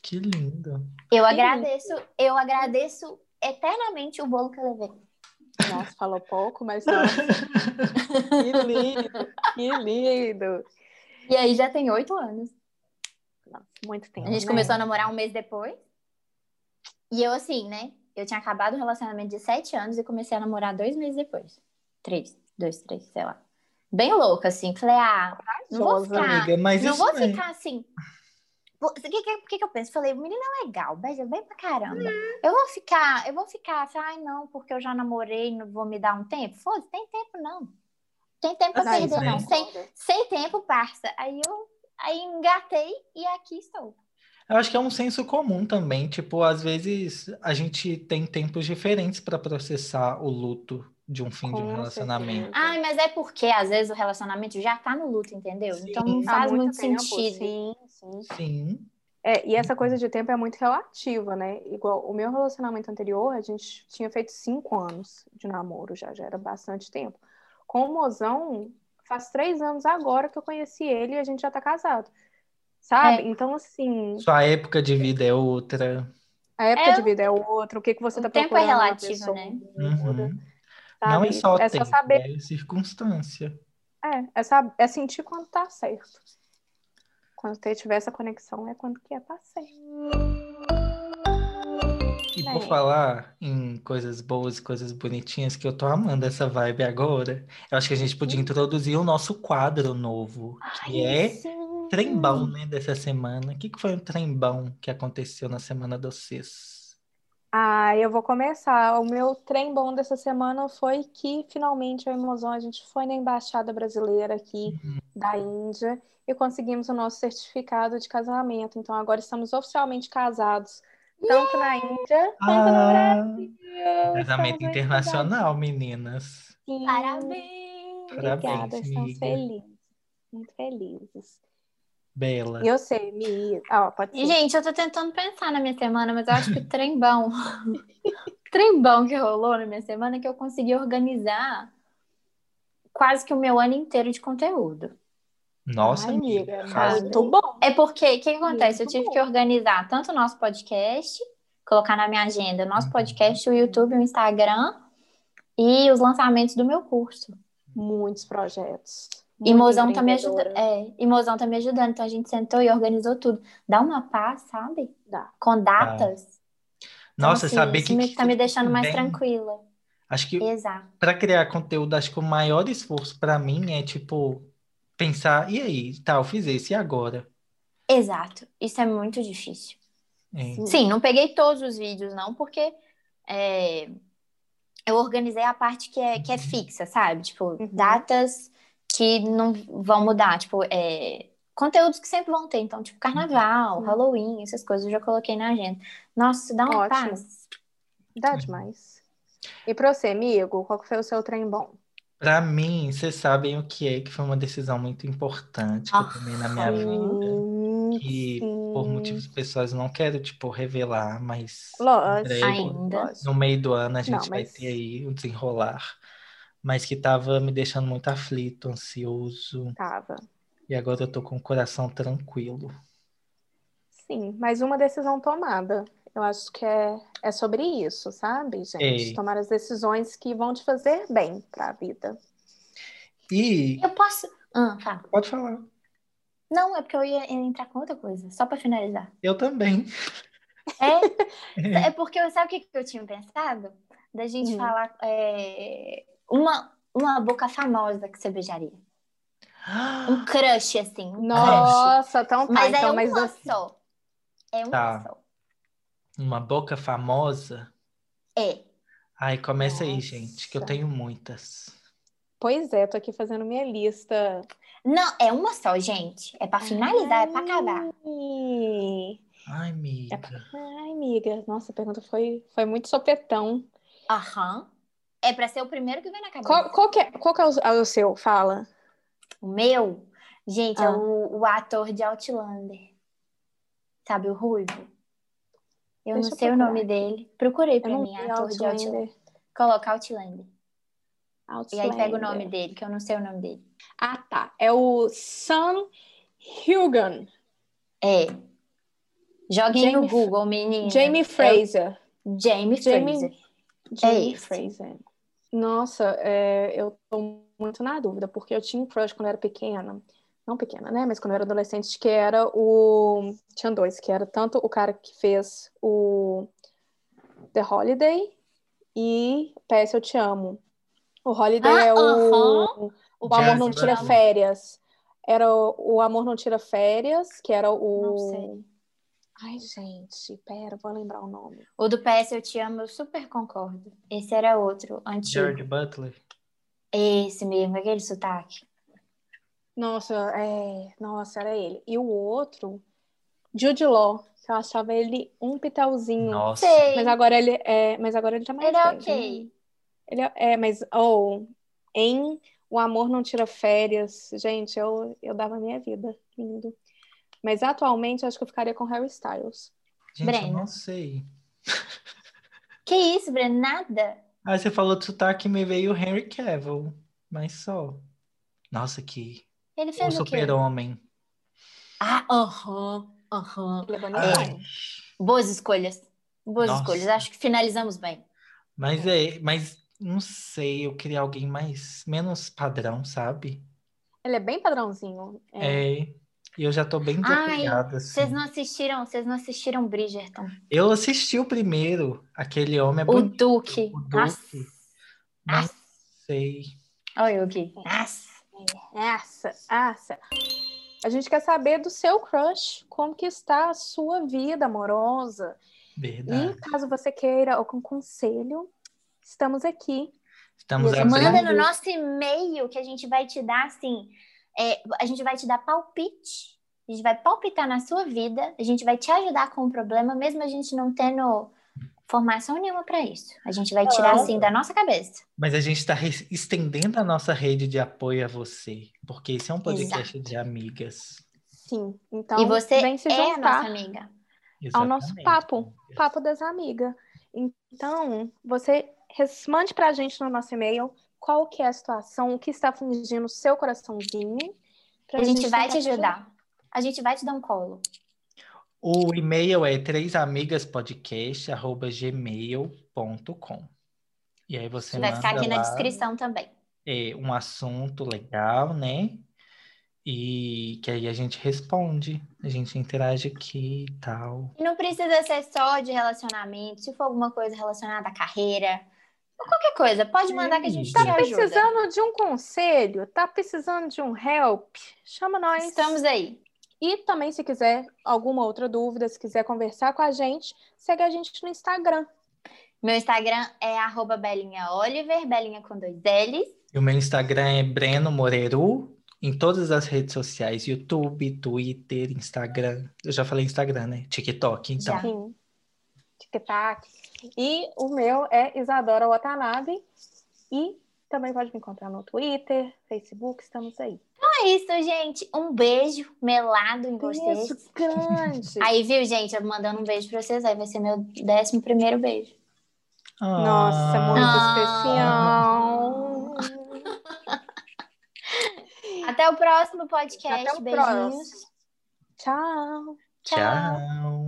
Que lindo. Eu Sim. agradeço, eu agradeço eternamente o bolo que eu levei. Nossa, falou pouco, mas nossa, que lindo, que lindo. E aí já tem oito anos. Nossa, muito tempo. A gente né? começou a namorar um mês depois. E eu, assim, né? Eu tinha acabado o relacionamento de sete anos e comecei a namorar dois meses depois. Três, dois, três, sei lá. Bem louca, assim. Falei, ah, não vou ficar. Amiga, mas não isso vou é- ficar assim. O que, que, que, que eu penso? Falei, o menino é legal, beija bem pra caramba. Eu vou ficar, eu vou ficar assim, ai não, porque eu já namorei, não vou me dar um tempo. Foda-se, tem tempo não. Tem tempo pra perder, não. Sem, sem tempo, parça. Aí eu aí engatei e aqui estou. Eu acho que é um senso comum também. Tipo, às vezes a gente tem tempos diferentes para processar o luto de um fim de um Com relacionamento. certeza. Ai, mas é porque às vezes o relacionamento já tá no luto, entendeu? Sim. Então não Há faz muito, tempo, sentido. Sim, sim. Sim. É, e essa coisa de tempo é muito relativa, né? Igual o meu relacionamento anterior, a gente tinha feito cinco anos de namoro já, já era bastante tempo. Com o mozão, faz três anos agora que eu conheci ele e a gente já tá casado. Sabe? É. Então, assim, Sua época de vida é outra. a época É, de vida é outra, o que, que você o tá tempo é procurando relativo, né? Uhum. Não é só É tempo, só saber, é circunstância. é, é, sab- é sentir quando tá certo. Quando você tiver essa conexão, é quando que é certo. E É. por falar em coisas boas e coisas bonitinhas, que eu tô amando essa vibe agora, eu acho que a gente podia introduzir o nosso quadro novo, que Ai, é sim. trembão, né, dessa semana. O que que foi um trembão que aconteceu na semana dos CIS? Ah, eu vou começar. O meu trem bom dessa semana foi que finalmente Mozão, a gente foi na embaixada brasileira aqui da Índia e conseguimos o nosso certificado de casamento. Então agora estamos oficialmente casados tanto na Índia quanto no Ah, Brasil. casamento Estamos internacional, meninas. Sim. Parabéns! Parabéns, Obrigada, estamos amiga. felizes. Muito felizes. Bela. Eu sei, Mi. Ó, pode ser. Gente, eu tô tentando pensar na minha semana, mas eu acho que o trem bom. *laughs* trem bom que rolou na minha semana é que eu consegui organizar quase que o meu ano inteiro de conteúdo. Nossa, Ai, amiga. muito bom. É porque, o que, que acontece? Eu Muito tive bom. que organizar tanto o nosso podcast, colocar na minha agenda o nosso Uhum. podcast, o YouTube, o Instagram e os lançamentos do meu curso. Muitos projetos. E Mozão tá me ajudando. É, e Mozão tá me ajudando. Então a gente sentou e organizou tudo. Dá uma paz, sabe? Dá. Com datas. Então, Nossa, assim, saber isso que. me- tá me deixando mais bem- tranquila. Acho que para criar conteúdo, acho que o maior esforço para mim é, tipo, pensar, e aí, tá, eu fiz esse, e agora? Exato. Isso é muito difícil. É. Sim. Sim, não peguei todos os vídeos, não, porque é, eu organizei a parte que é, que é fixa, sabe? Tipo, Uhum. datas que não vão mudar. Tipo, é, conteúdos que sempre vão ter. Então, tipo, carnaval, Uhum. Halloween, essas coisas eu já coloquei na agenda. Nossa, dá uma Ótimo. paz. Dá demais. E pra você, amigo, qual que foi o seu trem bom? Pra mim, vocês sabem o que é, que foi uma decisão muito importante que eu tomei na minha Ah, vida. Que por motivos pessoais eu não quero, tipo, revelar, mas Lógico. breve, Ainda. no meio do ano, a Não, gente vai mas- ter aí o desenrolar. Mas que tava me deixando muito aflito, ansioso. Tava. E agora eu tô com o coração tranquilo. Sim, mas uma decisão tomada. Eu acho que é, é sobre isso, sabe, gente? Ei. Tomar as decisões que vão te fazer bem pra vida. E Eu posso. Ah, fala. pode falar. Não, é porque eu ia entrar com outra coisa, só pra finalizar. Eu também. É, *laughs* é porque sabe o que que eu tinha pensado? Da gente Hum. falar é, uma, uma boca famosa que você beijaria. *gasps* Um crush, assim. Um crush. Nossa, então tá. Mas então, é mas uma assim, só. É uma Tá. só. Uma boca famosa. É. Ai, começa aí, Nossa. gente, que eu tenho muitas. Pois é, tô aqui fazendo minha lista. Não, é uma só, gente. É pra finalizar, é pra acabar. Ai, Ai, É amiga. Ai, amiga, nossa, a pergunta foi, foi muito sopetão. Aham. É pra ser o primeiro que vem na cabeça. Qual, qual que é, qual que é o, é o seu? Fala. O meu, gente, é Ah. o, o ator de Outlander. Sabe, o Ruivo? Eu Deixa não eu sei o procurar nome dele. Procurei Eu pra mim, ator de Outlander. Outlander. Coloca Outlander. E aí pega o Outlander. nome dele, que eu não sei o nome dele. Ah, tá. É o Sam Hugan. É. Joguem no Jamie- Google. Jamie É Fraser. o Jamie Jamie- Fraser. Jamie esse. Fraser. Nossa, é, eu tô muito na dúvida, porque eu tinha um crush quando eu era pequena. Não pequena, né? Mas quando eu era adolescente, que era o. Tinha dois, que era tanto o cara que fez o The Holiday e PS Eu Te Amo. O Holiday Ah, é o. aham. O Amor Não Tira. Férias. Era o, o Amor Não Tira Férias, que era o. Não sei. Ai, gente, pera, vou lembrar o nome. O do PS Eu Te Amo, eu super concordo. Esse era outro, antigo. Jared Butler. Esse mesmo, aquele sotaque. Nossa, é. Nossa, era ele. E o outro, Jude Law, que eu achava ele um pitelzinho. Nossa. Sei. Mas agora ele é. Mas agora ele tá mais Ele é ok. né? Ele é, é, mas oh, em O Amor Não Tira Férias, gente, eu, eu dava minha vida. Lindo. Mas atualmente eu acho que eu ficaria com Harry Styles. Gente, eu Breno. não sei. *laughs* Que isso, Breno? Nada? Aí você falou de sotaque e me veio o Henry Cavill. Mas só. Nossa, que. Ele O fez o quê? super-homem. Ah, aham, aham. Ele é Ai. bonitão. Boas escolhas. Boas Nossa. escolhas. Acho que finalizamos bem. Mas é, mas não sei, eu queria alguém mais, menos padrão, sabe? Ele é bem padrãozinho. É. É. E eu já tô bem desapegada, assim. Vocês não assistiram, vocês não assistiram Bridgerton? Eu assisti o primeiro, aquele homem é O bonito, Duque. o Duque. Nossa. Não Nossa. sei. Olha eu aqui. Nossa. Essa, essa. A gente quer saber do seu crush, como que está a sua vida amorosa. Verdade. E caso você queira algum conselho, estamos aqui. Estamos Manda no nosso e-mail que a gente vai te dar, assim, é, a gente vai te dar palpite a gente vai palpitar na sua vida, a gente vai te ajudar com o problema, mesmo a gente não tendo formação nenhuma para isso. A gente vai tirar assim da nossa cabeça. Mas a gente está estendendo a nossa rede de apoio a você, porque esse é um podcast Exato. de amigas. Sim, então e você vem se é a juntar nossa amiga. ao nosso Exatamente, papo, papo das amigas. Então, você mande pra gente no nosso e-mail qual que é a situação, o que está afligindo o seu coraçãozinho. pra A gente vai tentar te ajudar. A gente vai te dar um colo. O e-mail é trêsamigaspodcast.gmail.com E aí você vai ficar aqui na lá, descrição também. é, um assunto legal, né? E que aí a gente responde, a gente interage aqui e tal. E não precisa ser só de relacionamento. Se for alguma coisa relacionada à carreira, qualquer coisa, pode mandar que a gente Sim. te Tá ajuda. precisando de um conselho? Tá precisando de um help? Chama nós. Estamos aí. E também, se quiser alguma outra dúvida, se quiser conversar com a gente, segue a gente no Instagram. Meu Instagram é arroba Belinha Oliver, Belinha com dois L's. E o meu Instagram é Breno Moreru, em todas as redes sociais, YouTube, Twitter, Instagram. Eu já falei Instagram, né? TikTok, então. Já. Sim. Tic-tac. E o meu é Isadora Watanabe. E também pode me encontrar no Twitter, Facebook, estamos aí. É isso, gente. Um beijo melado em vocês. Beijo grande. Aí, viu, gente? Eu mandando um beijo pra vocês. Aí vai ser meu décimo primeiro beijo. Nossa, muito Ah. especial. *laughs* Até o próximo podcast. Até o Beijinhos. próximo. Tchau. Tchau.